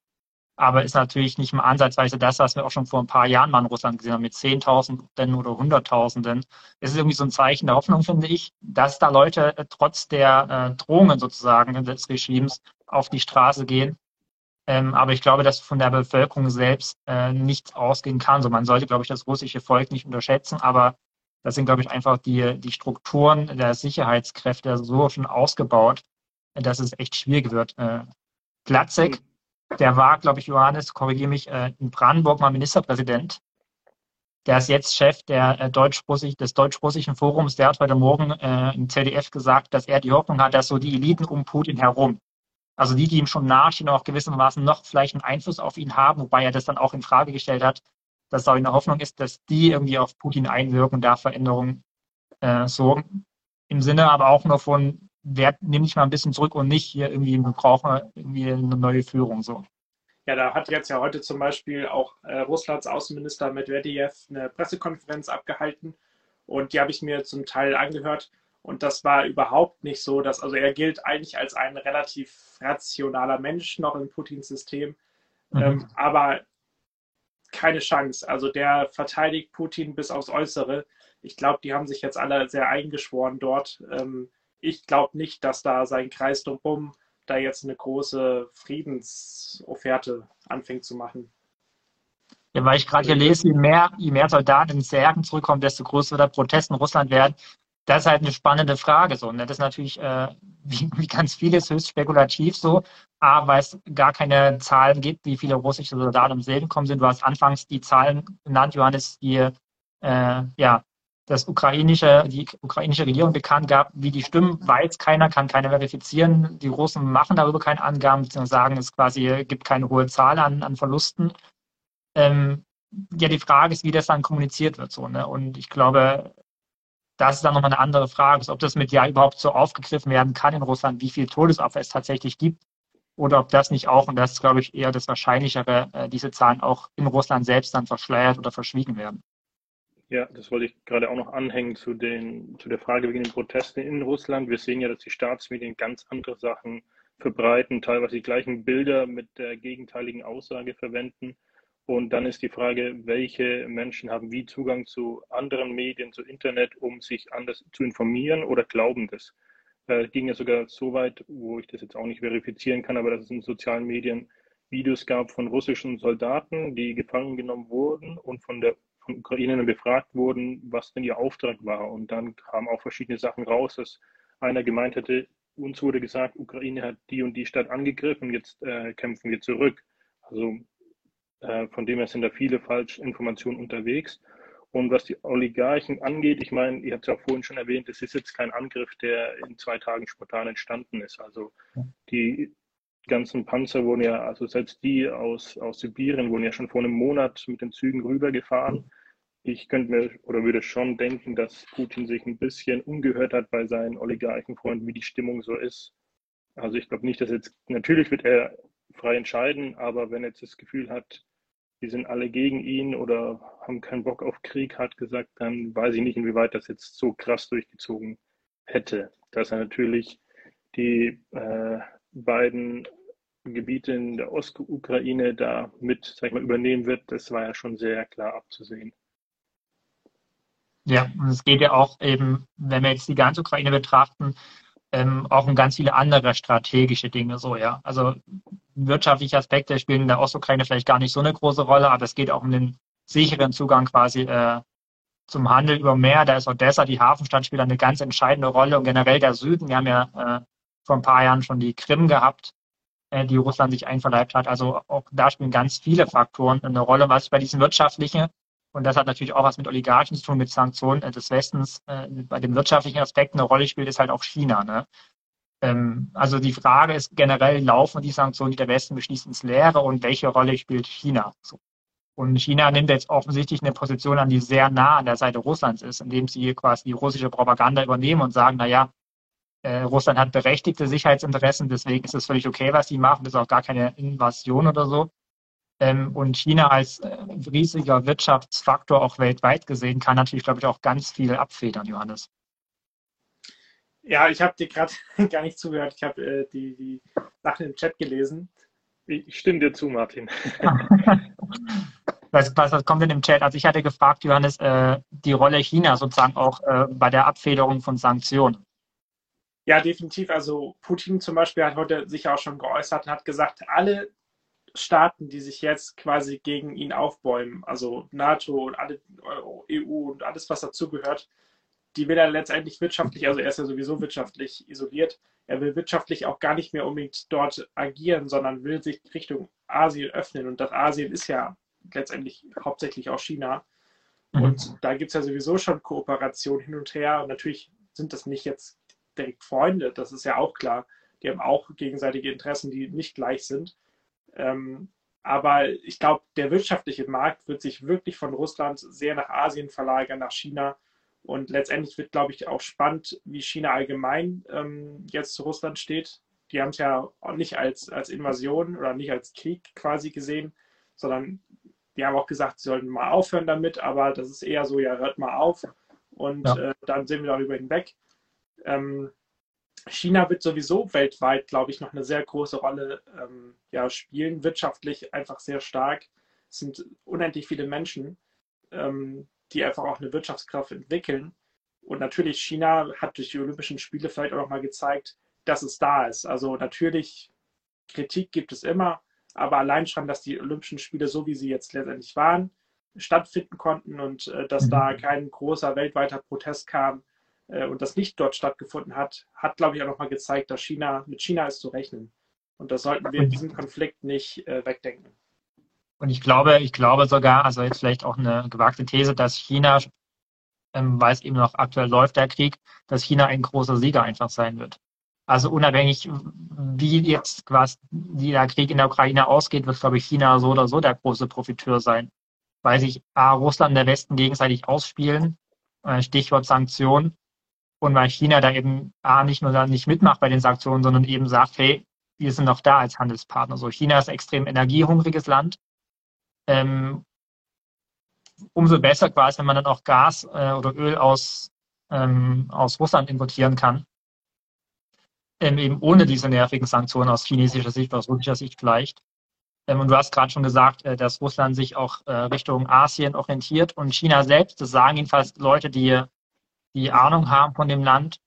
aber ist natürlich nicht mal ansatzweise das, was wir auch schon vor ein paar Jahren mal in Russland gesehen haben, mit Zehntausenden oder Hunderttausenden. Es ist irgendwie so ein Zeichen der Hoffnung, finde ich, dass da Leute äh, trotz der äh, Drohungen sozusagen des Regimes auf die Straße gehen ähm, aber ich glaube, dass von der Bevölkerung selbst äh, nichts ausgehen kann. So, man sollte, glaube ich, das russische Volk nicht unterschätzen, aber das sind, glaube ich, einfach die, die Strukturen der Sicherheitskräfte so schon ausgebaut, dass es echt schwierig wird. Äh, Glatzek, der war, glaube ich, Johannes, korrigiere mich, äh, in Brandenburg mal Ministerpräsident. Der ist jetzt Chef der, äh, Deutsch des deutsch-russischen Forums. Der hat heute Morgen äh, im ZDF gesagt, dass er die Hoffnung hat, dass so die Eliten um Putin herum, also die, die ihm schon nachstehen, auch gewissermaßen noch vielleicht einen Einfluss auf ihn haben, wobei er das dann auch in Frage gestellt hat, dass auch eine Hoffnung ist, dass die irgendwie auf Putin einwirken, da Veränderungen äh, sorgen. Im Sinne aber auch nur von, wer nimmt dich mal ein bisschen zurück und nicht hier irgendwie, wir brauchen irgendwie eine neue Führung so. Ja, da hat jetzt ja heute zum Beispiel auch äh, Russlands Außenminister Medvedev eine Pressekonferenz abgehalten und die habe ich mir zum Teil angehört und das war überhaupt nicht so, dass, also er gilt eigentlich als ein relativ rationaler Mensch noch im Putins System, mhm. ähm, aber keine Chance. Also der verteidigt Putin bis aufs Äußere. Ich glaube, die haben sich jetzt alle sehr eingeschworen dort. Ähm, ich glaube nicht, dass da sein Kreis drumherum da jetzt eine große Friedensofferte anfängt zu machen. Ja, weil ich gerade hier lese, je mehr, je mehr Soldaten in Särgen zurückkommen, desto größer wird der Protest in Russland werden. Das ist halt eine spannende Frage. So. Ne? Das ist natürlich, äh, wie, wie ganz vieles, höchst spekulativ so. A, weil es gar keine Zahlen gibt, wie viele russische Soldaten im Segen gekommen sind. Du hast anfangs die Zahlen genannt, Johannes, die äh, ja, das ukrainische, die ukrainische Regierung bekannt gab, wie die stimmen, weiß keiner, kann keiner verifizieren. Die Russen machen darüber keine Angaben, beziehungsweise sagen, es quasi gibt keine hohe Zahl an, an Verlusten. Ähm, ja, die Frage ist, wie das dann kommuniziert wird. So, ne? Und ich glaube, das ist dann nochmal eine andere Frage, ob das mit ja überhaupt so aufgegriffen werden kann in Russland, wie viel Todesopfer es tatsächlich gibt. Oder ob das nicht auch, und das ist, glaube ich, eher das Wahrscheinlichere, äh, diese Zahlen auch in Russland selbst dann verschleiert oder verschwiegen werden. Ja, das wollte ich gerade auch noch anhängen zu, den, zu der Frage wegen den Protesten in Russland. Wir sehen ja, dass die Staatsmedien ganz andere Sachen verbreiten, teilweise die gleichen Bilder mit der gegenteiligen Aussage verwenden. Und dann ist die Frage, welche Menschen haben wie Zugang zu anderen Medien, zu Internet, um sich anders zu informieren oder glauben das? Äh, ging ja sogar so weit, wo ich das jetzt auch nicht verifizieren kann, aber dass es in sozialen Medien Videos gab von russischen Soldaten, die gefangen genommen wurden und von der von Ukrainern befragt wurden, was denn ihr Auftrag war. Und dann kamen auch verschiedene Sachen raus, dass einer gemeint hätte, uns wurde gesagt, Ukraine hat die und die Stadt angegriffen, jetzt äh, kämpfen wir zurück. Also von dem her sind da viele Falschinformationen unterwegs. Und was die Oligarchen angeht, ich meine, ihr habt es ja auch vorhin schon erwähnt, es ist jetzt kein Angriff, der in zwei Tagen spontan entstanden ist. Also die ganzen Panzer wurden ja, also selbst die aus, aus Sibirien wurden ja schon vor einem Monat mit den Zügen rübergefahren ich könnte mir oder würde schon denken, dass Putin sich ein bisschen umgehört hat bei seinen Oligarchenfreunden, wie die Stimmung so ist. Also ich glaube nicht, dass jetzt, natürlich wird er frei entscheiden, aber wenn er jetzt das Gefühl hat, die sind alle gegen ihn oder haben keinen Bock auf Krieg, hat gesagt, dann weiß ich nicht, inwieweit das jetzt so krass durchgezogen hätte. Dass er natürlich die äh, beiden Gebiete in der Ostukraine da mit, sag ich mal, übernehmen wird, das war ja schon sehr klar abzusehen. Ja, und es geht ja auch eben, wenn wir jetzt die ganze Ukraine betrachten, ähm, auch um ganz viele andere strategische Dinge so, ja. Also wirtschaftliche Aspekte spielen in der Ostukraine vielleicht gar nicht so eine große Rolle, aber es geht auch um den sicheren Zugang quasi äh, zum Handel über Meer. Da ist Odessa, die Hafenstadt, spielt eine ganz entscheidende Rolle und generell der Süden. Wir haben ja äh, vor ein paar Jahren schon die Krim gehabt, äh, die Russland sich einverleibt hat. Also auch da spielen ganz viele Faktoren eine Rolle, was bei diesen wirtschaftlichen und das hat natürlich auch was mit Oligarchen zu tun, mit Sanktionen äh, des Westens. Äh, bei dem wirtschaftlichen Aspekt eine Rolle spielt, ist halt auch China. Ne? Ähm, also die Frage ist generell, laufen die Sanktionen, die der Westen beschließt, ins Leere und welche Rolle spielt China? Und China nimmt jetzt offensichtlich eine Position an, die sehr nah an der Seite Russlands ist, indem sie quasi die russische Propaganda übernehmen und sagen, na ja, äh, Russland hat berechtigte Sicherheitsinteressen, deswegen ist es völlig okay, was sie machen, das ist auch gar keine Invasion oder so. Ähm, und China als äh, riesiger Wirtschaftsfaktor auch weltweit gesehen kann natürlich, glaube ich, auch ganz viel abfedern, Johannes. Ja, ich habe dir gerade gar nicht zugehört. Ich habe äh, die, die Sachen im Chat gelesen. Ich stimme dir zu, Martin. was, was, was, kommt denn im Chat? Also ich hatte gefragt, Johannes, äh, die Rolle China sozusagen auch äh, bei der Abfederung von Sanktionen. Ja, definitiv. Also Putin zum Beispiel hat heute sich auch schon geäußert und hat gesagt, alle Staaten, die sich jetzt quasi gegen ihn aufbäumen, also NATO und alle EU und alles, was dazugehört, die will er letztendlich wirtschaftlich, also er ist ja sowieso wirtschaftlich isoliert, er will wirtschaftlich auch gar nicht mehr unbedingt dort agieren, sondern will sich Richtung Asien öffnen. Und das Asien ist ja letztendlich hauptsächlich auch China. Mhm. Und da gibt es ja sowieso schon Kooperation hin und her. Und natürlich sind das nicht jetzt direkt Freunde, das ist ja auch klar. Die haben auch gegenseitige Interessen, die nicht gleich sind. Ähm, aber ich glaube, der wirtschaftliche Markt wird sich wirklich von Russland sehr nach Asien verlagern, nach China. Und letztendlich wird, glaube ich, auch spannend, wie China allgemein ähm, jetzt zu Russland steht. Die haben es ja auch nicht als, als Invasion oder nicht als Krieg quasi gesehen, sondern die haben auch gesagt, sie sollten mal aufhören damit, aber das ist eher so, ja, hört mal auf und ja. äh, dann sind wir darüber hinweg. Ähm, China wird sowieso weltweit, glaube ich, noch eine sehr große Rolle ähm, ja, spielen, wirtschaftlich einfach sehr stark. Es sind unendlich viele Menschen, ähm, die einfach auch eine Wirtschaftskraft entwickeln. Und natürlich, China hat durch die Olympischen Spiele vielleicht auch noch mal gezeigt, dass es da ist. Also natürlich, Kritik gibt es immer, aber allein schon, dass die Olympischen Spiele, so wie sie jetzt letztendlich waren, stattfinden konnten und äh, dass mhm. da kein großer weltweiter Protest kam und das nicht dort stattgefunden hat, hat, glaube ich, auch nochmal gezeigt, dass China, mit China ist zu rechnen. Und da sollten wir diesen Konflikt nicht äh, wegdenken. Und ich glaube, ich glaube sogar, also jetzt vielleicht auch eine gewagte These, dass China, ähm, weil es eben noch aktuell läuft, der Krieg, dass China ein großer Sieger einfach sein wird. Also unabhängig, wie jetzt quasi der Krieg in der Ukraine ausgeht, wird, glaube ich, China so oder so der große Profiteur sein. Weil sich A, Russland und der Westen gegenseitig ausspielen, äh, Stichwort Sanktionen, und weil China da eben A, nicht nur da nicht mitmacht bei den Sanktionen, sondern eben sagt, hey, wir sind noch da als Handelspartner. So, China ist ein extrem energiehungriges Land ähm, umso besser quasi, wenn man dann auch Gas äh, oder Öl aus, ähm, aus Russland importieren kann. Ähm, eben ohne diese nervigen Sanktionen aus chinesischer Sicht, aus russischer Sicht vielleicht. Ähm, und du hast gerade schon gesagt, äh, dass Russland sich auch äh, Richtung Asien orientiert und China selbst, das sagen jedenfalls Leute, die, die Ahnung haben von dem Land,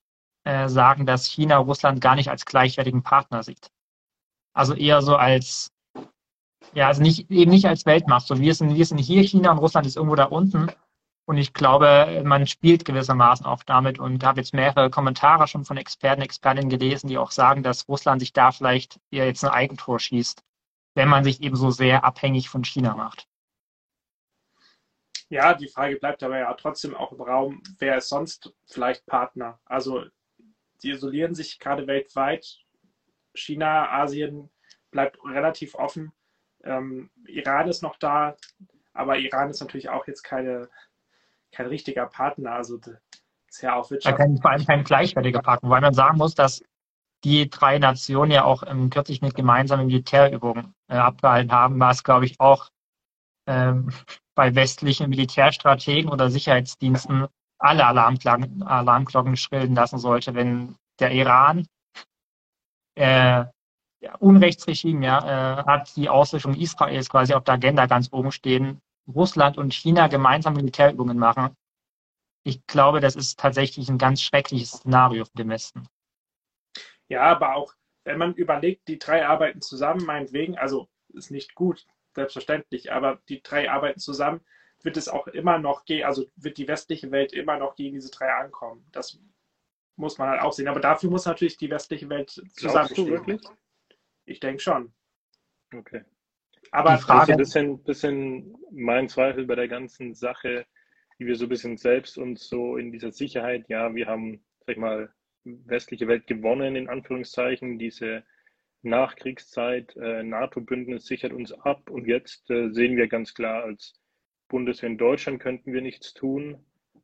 äh, sagen, dass China Russland gar nicht als gleichwertigen Partner sieht. Also eher so als ja, also nicht, eben nicht als Weltmacht. So, wir sind, wir sind hier, China und Russland ist irgendwo da unten. Und ich glaube, man spielt gewissermaßen auch damit und habe jetzt mehrere Kommentare schon von Experten, Expertinnen gelesen, die auch sagen, dass Russland sich da vielleicht eher jetzt ein Eigentor schießt, wenn man sich eben so sehr abhängig von China macht. Ja, die Frage bleibt aber ja trotzdem auch im Raum, wer ist sonst vielleicht Partner? Also die isolieren sich gerade weltweit. China, Asien bleibt relativ offen. Ähm, Iran ist noch da, aber Iran ist natürlich auch jetzt keine, kein richtiger Partner. Also ist ja auch wirtschaftlich. vor allem kein gleichwertiger Partner, weil man sagen muss, dass die drei Nationen ja auch ähm, kürzlich eine gemeinsame Militärübung äh, abgehalten haben, was, glaube ich, auch ähm, bei westlichen Militärstrategen oder Sicherheitsdiensten alle Alarmglocken, Alarmglocken schrillen lassen sollte, wenn der Iran äh, ja, Unrechtsregime ja, äh, hat die Auslöschung Israels quasi auf der Agenda ganz oben stehen. Russland und China gemeinsam Militärübungen machen. Ich glaube, das ist tatsächlich ein ganz schreckliches Szenario für den Westen. Ja, aber auch, wenn man überlegt, die drei arbeiten zusammen, meinetwegen, also ist nicht gut, selbstverständlich, aber die drei arbeiten zusammen, wird es auch immer noch gehen, also wird die westliche Welt immer noch gegen diese drei ankommen. Das muss man halt auch sehen. Aber dafür muss natürlich die westliche Welt zusammenstehen. Glaubst du wirklich? Ich denke schon. Okay. Aber die Frage, das ist ein bisschen, bisschen mein Zweifel bei der ganzen Sache, wie wir so ein bisschen selbst uns so in dieser Sicherheit, ja, wir haben, sag ich mal, westliche Welt gewonnen, in Anführungszeichen, diese Nachkriegszeit, äh, NATO-Bündnis sichert uns ab und jetzt äh, sehen wir ganz klar, als Bundeswehr in Deutschland könnten wir nichts tun,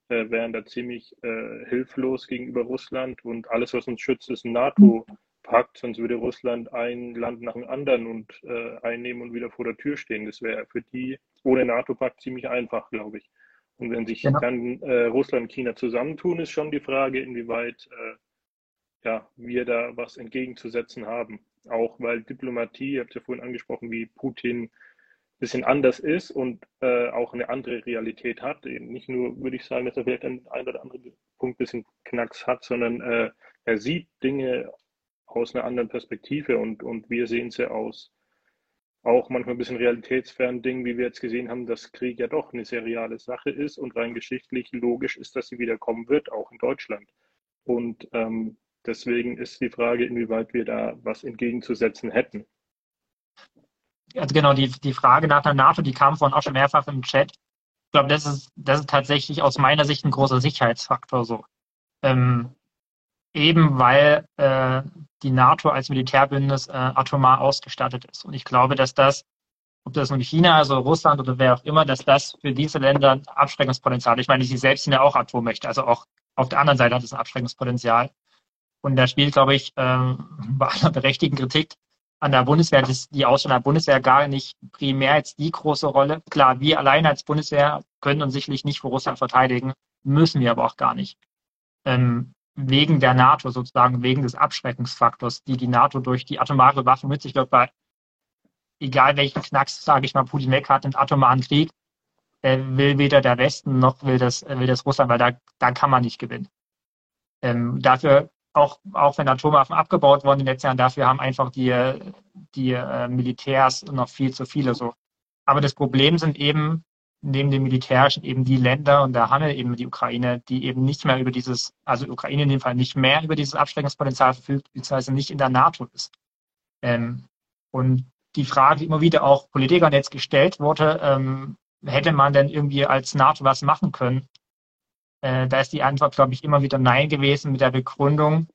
äh, wären da ziemlich äh, hilflos gegenüber Russland und alles, was uns schützt, ist ein NATO packt, sonst würde Russland ein Land nach dem anderen und äh, einnehmen und wieder vor der Tür stehen. Das wäre für die ohne NATO-Pakt ziemlich einfach, glaube ich. Und wenn sich genau. dann äh, Russland und China zusammentun, ist schon die Frage, inwieweit ja, wir da was entgegenzusetzen haben. Auch weil Diplomatie, ihr habt ja vorhin angesprochen, wie Putin ein bisschen anders ist und äh, auch eine andere Realität hat. Nicht nur, würde ich sagen, dass er vielleicht einen ein oder anderen Punkt ein bisschen Knacks hat, sondern äh, er sieht Dinge aus einer anderen Perspektive und, und wir sehen sie aus, auch manchmal ein bisschen realitätsfern Ding, wie wir jetzt gesehen haben, dass Krieg ja doch eine sehr reale Sache ist und rein geschichtlich logisch ist, dass sie wieder kommen wird, auch in Deutschland. Und ähm, deswegen ist die Frage, inwieweit wir da was entgegenzusetzen hätten. Also genau, die, die Frage nach der NATO, die kam vorhin auch schon mehrfach im Chat. Ich glaube, das ist, das ist tatsächlich aus meiner Sicht ein großer Sicherheitsfaktor so. Ähm, eben weil äh, die NATO als Militärbündnis äh, atomar ausgestattet ist. Und ich glaube, dass das, ob das nun China, also Russland oder wer auch immer, dass das für diese Länder Abschreckungspotenzial, ich meine, sie selbst sind ja auch Atommächte, also auch auf der anderen Seite hat es ein Abschreckungspotenzial. Und da spielt, glaube ich, ähm, bei aller berechtigten Kritik an der Bundeswehr, das, die Ausstellung der Bundeswehr gar nicht primär jetzt die große Rolle. Klar, wir alleine als Bundeswehr können uns sicherlich nicht vor Russland verteidigen, müssen wir aber auch gar nicht. Ähm, wegen der NATO sozusagen, wegen des Abschreckungsfaktors, die die NATO durch die atomare Waffen mit sich wird, bei egal welchen Knacks, sage ich mal, Putin weg hat, im atomaren Krieg, äh, will weder der Westen noch will das, äh, will das Russland, weil da, da kann man nicht gewinnen. Ähm, dafür, auch, auch wenn Atomwaffen abgebaut wurden in den letzten Jahren, dafür haben einfach die, die äh, Militärs noch viel zu viele so. Aber das Problem sind eben neben dem Militärischen eben die Länder, und da haben wir eben die Ukraine, die eben nicht mehr über dieses, also Ukraine in dem Fall nicht mehr über dieses Abschreckungspotenzial verfügt, beziehungsweise nicht in der NATO ist. Ähm, und die Frage, die immer wieder auch Politikern jetzt gestellt wurde, ähm, hätte man denn irgendwie als NATO was machen können? Äh, da ist die Antwort, glaube ich, immer wieder Nein gewesen mit der Begründung,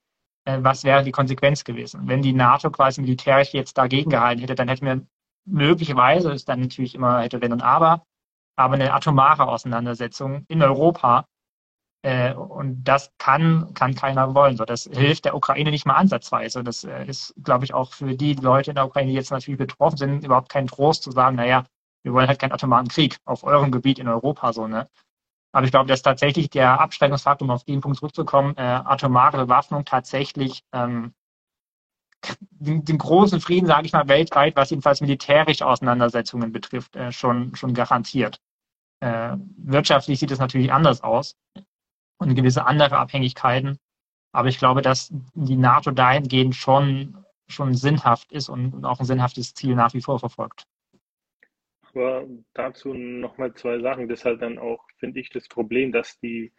äh, was wäre die Konsequenz gewesen? Wenn die NATO quasi militärisch jetzt dagegen gehalten hätte, dann hätten wir möglicherweise, ist dann natürlich immer hätte wenn und aber, aber eine atomare Auseinandersetzung in Europa. Äh, und das kann, kann keiner wollen. So, das hilft der Ukraine nicht mal ansatzweise. Das äh, ist, glaube ich, auch für die Leute in der Ukraine, die jetzt natürlich betroffen sind, überhaupt kein Trost zu sagen, naja, wir wollen halt keinen atomaren Krieg auf eurem Gebiet in Europa, so, ne? Aber ich glaube, dass tatsächlich der Abschreckungsfaktor, um auf den Punkt zurückzukommen, äh, atomare Bewaffnung tatsächlich ähm, den, den, großen Frieden, sage ich mal, weltweit, was jedenfalls militärische Auseinandersetzungen betrifft, äh, schon, schon garantiert. Äh, wirtschaftlich sieht es natürlich anders aus und gewisse andere Abhängigkeiten. Aber ich glaube, dass die NATO dahingehend schon, schon sinnhaft ist und auch ein sinnhaftes Ziel nach wie vor verfolgt. Aber dazu nochmal zwei Sachen. Halt dann auch, finde ich, das Problem, dass die,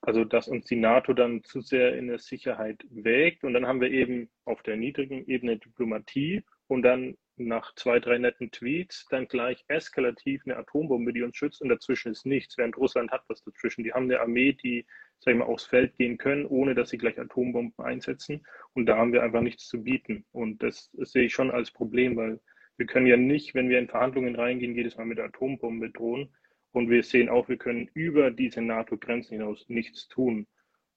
also dass uns die NATO dann zu sehr in der Sicherheit wägt. Und dann haben wir eben auf der niedrigen Ebene Diplomatie und dann nach zwei, drei netten Tweets dann gleich eskalativ eine Atombombe, die uns schützt und dazwischen ist nichts, während Russland hat was dazwischen. Die haben eine Armee, die, sag ich mal, aufs Feld gehen können, ohne dass sie gleich Atombomben einsetzen und da haben wir einfach nichts zu bieten und das, das sehe ich schon als Problem, weil wir können ja nicht, wenn wir in Verhandlungen reingehen, jedes Mal mit der Atombombe drohen und wir sehen auch, wir können über diese NATO-Grenzen hinaus nichts tun.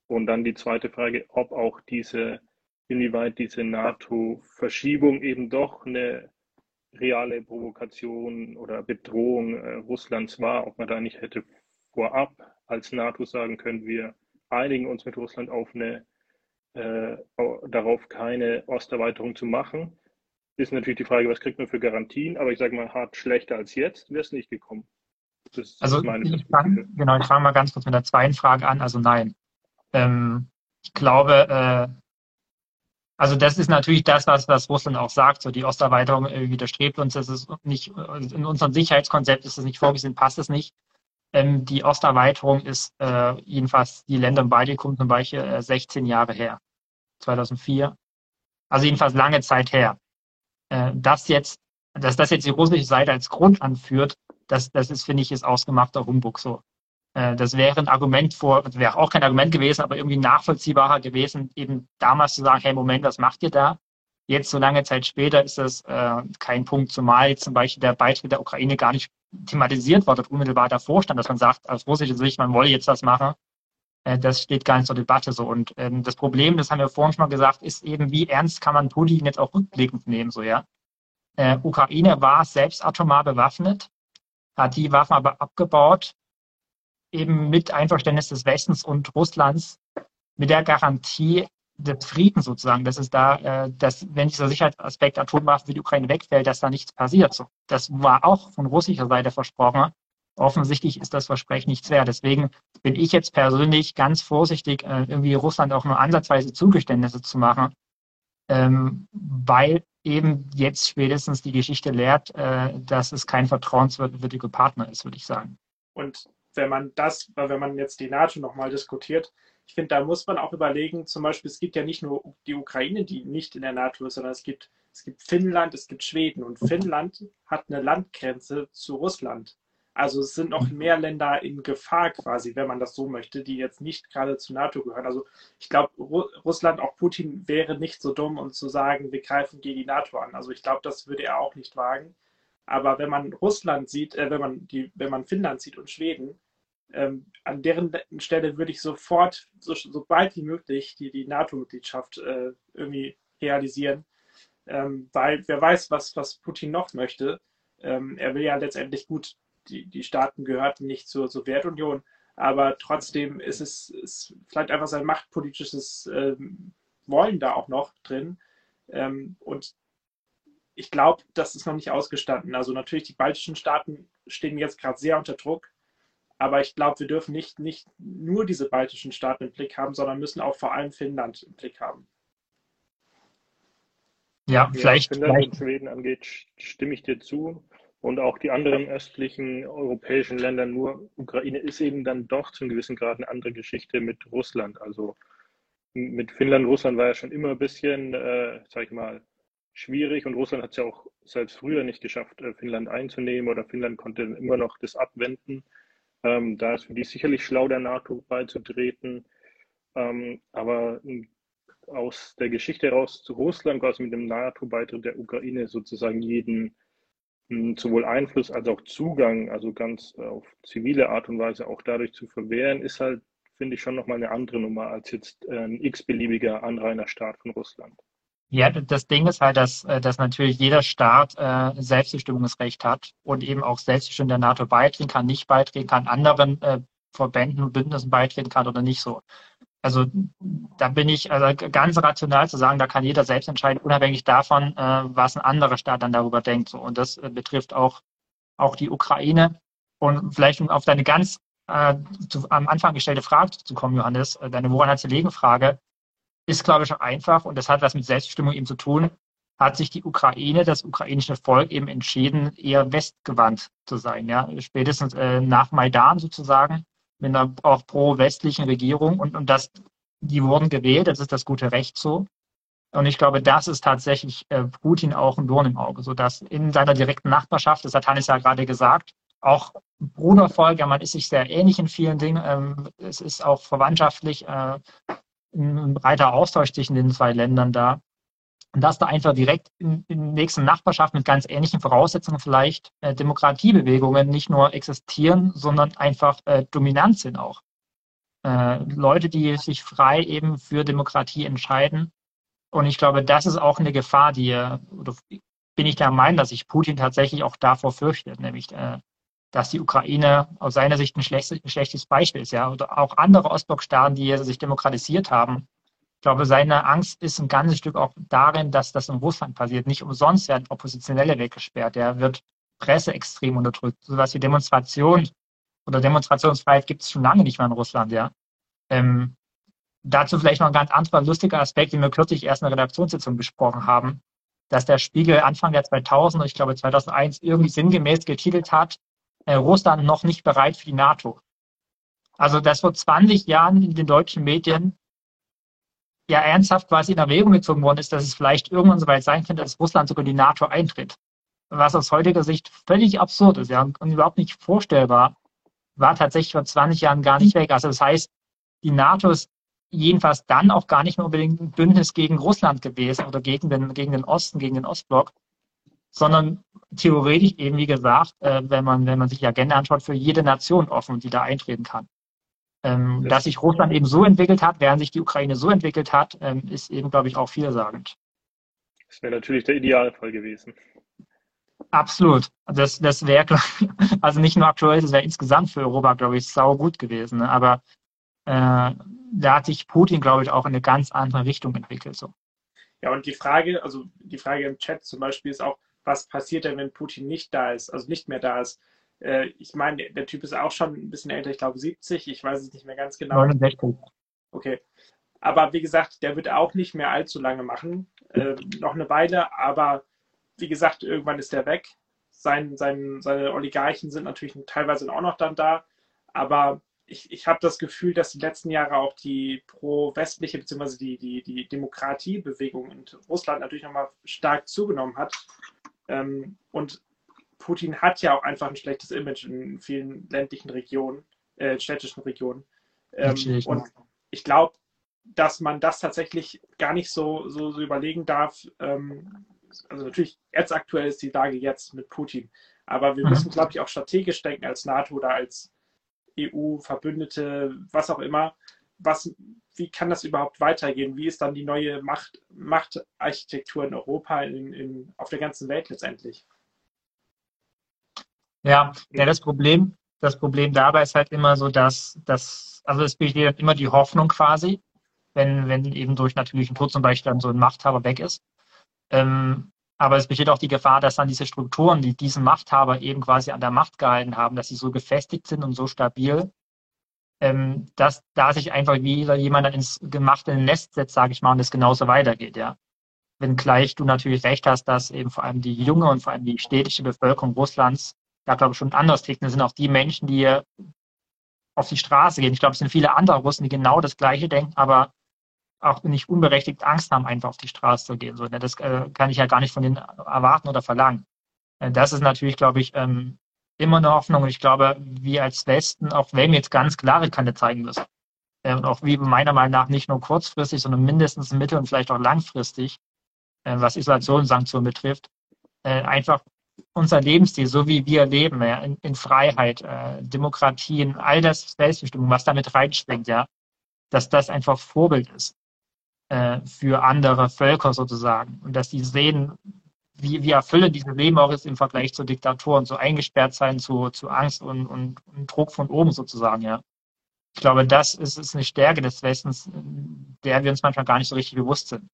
Und dann die zweite Frage, ob auch diese inwieweit diese NATO-Verschiebung eben doch eine reale Provokation oder Bedrohung äh, Russlands war, ob man da nicht hätte vorab als NATO sagen können, wir einigen uns mit Russland auf eine, äh, darauf keine Osterweiterung zu machen. Ist natürlich die Frage, was kriegt man für Garantien, aber ich sage mal, hart schlechter als jetzt wäre es nicht gekommen. Das also ich fange genau, ich fange mal ganz kurz mit der zweiten Frage an. Also nein. Ähm, ich glaube, äh, also das ist natürlich das, was, was Russland auch sagt. So die Osterweiterung äh, widerstrebt uns. Das ist nicht in unserem Sicherheitskonzept ist es nicht vorgesehen, passt es nicht. Ähm, die Osterweiterung ist äh, jedenfalls die Länder im Baltikum zum Beispiel äh, 16 Jahre her, 2004. Also jedenfalls lange Zeit her. Äh, das jetzt, dass das jetzt die russische Seite als Grund anführt, das, das ist, finde ich, ist ausgemachter Humbug so. Äh, das wäre ein Argument vor, wäre auch kein Argument gewesen, aber irgendwie nachvollziehbarer gewesen, eben damals zu sagen, hey Moment, was macht ihr da? Jetzt, so lange Zeit später, ist das äh, kein Punkt, zumal zum Beispiel der Beitritt der Ukraine gar nicht thematisiert wurde, unmittelbar davor stand, dass man sagt, aus russischer Sicht, man wolle jetzt was machen. Äh, das steht gar nicht zur Debatte so. Und ähm, das Problem, das haben wir vorhin schon mal gesagt, ist eben, wie ernst kann man Putin jetzt auch rückblickend nehmen, so, ja? Äh, Ukraine war selbst atomar bewaffnet, hat die Waffen aber abgebaut, eben mit Einverständnis des Westens und Russlands mit der Garantie des Friedens sozusagen, dass es da, äh, dass wenn dieser Sicherheitsaspekt Atomwaffen für die Ukraine wegfällt, dass da nichts passiert. So, das war auch von russischer Seite versprochen. Offensichtlich ist das Versprechen nichts wert. Deswegen bin ich jetzt persönlich ganz vorsichtig, äh, irgendwie Russland auch nur ansatzweise Zugeständnisse zu machen, ähm, weil eben jetzt spätestens die Geschichte lehrt, äh, dass es kein vertrauenswürdiger Partner ist, würde ich sagen. Und wenn man das, wenn man jetzt die NATO nochmal diskutiert, ich finde, da muss man auch überlegen, zum Beispiel, es gibt ja nicht nur die Ukraine, die nicht in der NATO ist, sondern es gibt, es gibt Finnland, es gibt Schweden und Finnland hat eine Landgrenze zu Russland. Also es sind noch mehr Länder in Gefahr quasi, wenn man das so möchte, die jetzt nicht gerade zur NATO gehören. Also ich glaube, Russland, auch Putin wäre nicht so dumm, um zu sagen, wir greifen gegen die NATO an. Also ich glaube, das würde er auch nicht wagen. Aber wenn man Russland sieht, äh, wenn man die, wenn man Finnland sieht und Schweden, ähm, an deren Stelle würde ich sofort, so, so bald wie möglich, die, die NATO-Mitgliedschaft äh, irgendwie realisieren. Ähm, weil wer weiß, was, was Putin noch möchte. Ähm, er will ja letztendlich gut, die, die Staaten gehörten nicht zur Sowjetunion, aber trotzdem ist es ist vielleicht einfach sein machtpolitisches ähm, Wollen da auch noch drin. Ähm, und ich glaube, das ist noch nicht ausgestanden. Also natürlich, die baltischen Staaten stehen jetzt gerade sehr unter Druck. Aber ich glaube, wir dürfen nicht, nicht nur diese baltischen Staaten im Blick haben, sondern müssen auch vor allem Finnland im Blick haben. Ja, vielleicht. Was Finnland vielleicht. und Schweden angeht, stimme ich dir zu. Und auch die anderen östlichen europäischen Länder, nur Ukraine ist eben dann doch zu einem gewissen Grad eine andere Geschichte mit Russland. Also mit Finnland, Russland war ja schon immer ein bisschen, äh, sag ich mal, schwierig und Russland hat es ja auch selbst früher nicht geschafft, äh, Finnland einzunehmen oder Finnland konnte immer noch das abwenden. Ähm, da ist für die sicherlich schlau, der NATO beizutreten. Ähm, aber aus der Geschichte heraus zu Russland quasi mit dem NATO-Beitritt der Ukraine sozusagen jeden sowohl Einfluss als auch Zugang, also ganz auf zivile Art und Weise auch dadurch zu verwehren, ist halt, finde ich, schon nochmal eine andere Nummer als jetzt ein x-beliebiger Anrainerstaat von Russland. Ja, das Ding ist halt, dass, äh, dass natürlich jeder Staat äh, Selbstbestimmungsrecht hat und eben auch selbstbestimmt der NATO beitreten kann, nicht beitreten kann, anderen äh, Verbänden und Bündnissen beitreten kann oder nicht so. Also da bin ich also ganz rational zu sagen, da kann jeder selbst entscheiden, unabhängig davon, äh, was ein anderer Staat dann darüber denkt. Und das äh, betrifft auch, auch die Ukraine. Und vielleicht um auf deine ganz äh, zu, am Anfang gestellte Frage zu kommen, Johannes, äh, deine Woran hat sie Frage, ist, glaube ich, auch einfach und das hat was mit Selbstbestimmung eben zu tun, hat sich die Ukraine, das ukrainische Volk eben entschieden, eher westgewandt zu sein. Ja? Spätestens äh, nach Maidan sozusagen, mit einer auch pro-westlichen Regierung und, und das, die wurden gewählt, das ist das gute Recht so. Und ich glaube, das ist tatsächlich äh, Putin auch ein Dorn im Auge, sodass in seiner direkten Nachbarschaft, das hat Hannes ja gerade gesagt, auch Brudervolk, ja, man ist sich sehr ähnlich in vielen Dingen. Ähm, es ist auch verwandtschaftlich äh, ein breiter Austausch zwischen den zwei Ländern da. Und dass da einfach direkt in, in nächsten Nachbarschaft mit ganz ähnlichen Voraussetzungen vielleicht äh, Demokratiebewegungen nicht nur existieren, sondern einfach äh, dominant sind auch. Äh, Leute, die sich frei eben für Demokratie entscheiden. Und ich glaube, das ist auch eine Gefahr, die, oder bin ich der Meinung, dass sich Putin tatsächlich auch davor fürchtet, nämlich äh, dass die Ukraine aus seiner Sicht ein schlechtes, ein schlechtes Beispiel ist, ja, oder auch andere Ostblockstaaten, die sich demokratisiert haben. Ich glaube, seine Angst ist ein ganzes Stück auch darin, dass das in Russland passiert. Nicht umsonst werden Oppositionelle weggesperrt. Der wird Presse extrem unterdrückt. So was wie Demonstration oder Demonstrationsfreiheit gibt es schon lange nicht mehr in Russland, ja. Ähm, dazu vielleicht noch ein ganz anderer lustiger Aspekt, den wir kürzlich erst in der Redaktionssitzung besprochen haben, dass der Spiegel Anfang der 2000 ich glaube 2001 irgendwie sinngemäß getitelt hat, äh, Russland noch nicht bereit für die NATO. Also dass vor 20 Jahren in den deutschen Medien ja ernsthaft quasi in Erwägung gezogen worden ist, dass es vielleicht irgendwann so weit sein könnte, dass Russland sogar die NATO eintritt. Was aus heutiger Sicht völlig absurd ist ja, und überhaupt nicht vorstellbar, war tatsächlich vor 20 Jahren gar nicht weg. Also das heißt, die NATO ist jedenfalls dann auch gar nicht mehr unbedingt ein Bündnis gegen Russland gewesen oder gegen den, gegen den Osten, gegen den Ostblock, sondern theoretisch eben, wie gesagt, äh, wenn, man, wenn man sich die Agenda anschaut, für jede Nation offen, die da eintreten kann. Ähm, dass sich Russland eben so entwickelt hat, während sich die Ukraine so entwickelt hat, ähm, ist eben, glaube ich, auch vielsagend. Das wäre natürlich der Idealfall gewesen. Absolut. Das, das wäre, also nicht nur aktuell, das wäre insgesamt für Europa, glaube ich, sau gut gewesen. Ne? Aber äh, da hat sich Putin, glaube ich, auch in eine ganz andere Richtung entwickelt. So. Ja, und die Frage, also die Frage im Chat zum Beispiel ist auch, was passiert denn, wenn Putin nicht da ist, also nicht mehr da ist. Äh, ich meine, der Typ ist auch schon ein bisschen älter, ich glaube 70, ich weiß es nicht mehr ganz genau. 69. Okay. Aber wie gesagt, der wird auch nicht mehr allzu lange machen. äh, noch eine Weile, aber wie gesagt, irgendwann ist der weg. Sein, sein, seine Oligarchen sind natürlich teilweise auch noch dann da, aber ich, ich habe das Gefühl, dass die letzten Jahre auch die pro-westliche bzw. die, die, die Demokratiebewegung in Russland natürlich nochmal stark zugenommen hat. Ähm, und Putin hat ja auch einfach ein schlechtes Image in vielen ländlichen Regionen, äh, städtischen Regionen. Ähm, und ich glaube, dass man das tatsächlich gar nicht so, so, so überlegen darf. Ähm, also natürlich, jetzt aktuell ist die Lage jetzt mit Putin. Aber wir mhm. müssen, glaube ich, auch strategisch denken als NATO oder als EU, Verbündete, was auch immer. Was, wie kann das überhaupt weitergehen? Wie ist dann die neue Macht, Machtarchitektur in Europa, in, in, auf der ganzen Welt letztendlich? Ja, ja, das Problem, das Problem dabei ist halt immer so, dass, dass also es besteht immer die Hoffnung quasi, wenn, wenn eben durch natürlichen Tod zum Beispiel dann so ein Machthaber weg ist. Ähm, aber es besteht auch die Gefahr, dass dann diese Strukturen, die diesen Machthaber eben quasi an der Macht gehalten haben, dass sie so gefestigt sind und so stabil, ähm, dass da sich einfach wieder jemand dann ins gemachte Nest setzt, sage ich mal, und es genauso weitergeht, ja. Wenngleich du natürlich recht hast, dass eben vor allem die junge und vor allem die städtische Bevölkerung Russlands da glaube ich schon anders ticken. Das sind auch die Menschen, die auf die Straße gehen. Ich glaube, es sind viele andere Russen, die genau das Gleiche denken, aber auch nicht unberechtigt Angst haben, einfach auf die Straße zu gehen. So, ne? Das äh, kann ich ja gar nicht von denen erwarten oder verlangen. Äh, das ist natürlich, glaube ich, ähm, immer eine Hoffnung. Und ich glaube, wir als Westen, auch wenn wir jetzt ganz klare Kante zeigen müssen, äh, und auch wie meiner Meinung nach nicht nur kurzfristig, sondern mindestens mittel- und vielleicht auch langfristig, was Isolation und Sanktionen betrifft, einfach unser Lebensstil, so wie wir leben, ja, in, in Freiheit, äh, Demokratie, all das Selbstbestimmung, was damit reinspringt, ja, dass das einfach Vorbild ist äh, für andere Völker sozusagen und dass die sehen, wie, wie erfüllend dieses Leben auch ist im Vergleich zu Diktatoren, so eingesperrt sein zu, zu Angst und, und, und Druck von oben sozusagen, ja. Ich glaube, das ist, ist eine Stärke des Westens, der wir uns manchmal gar nicht so richtig bewusst sind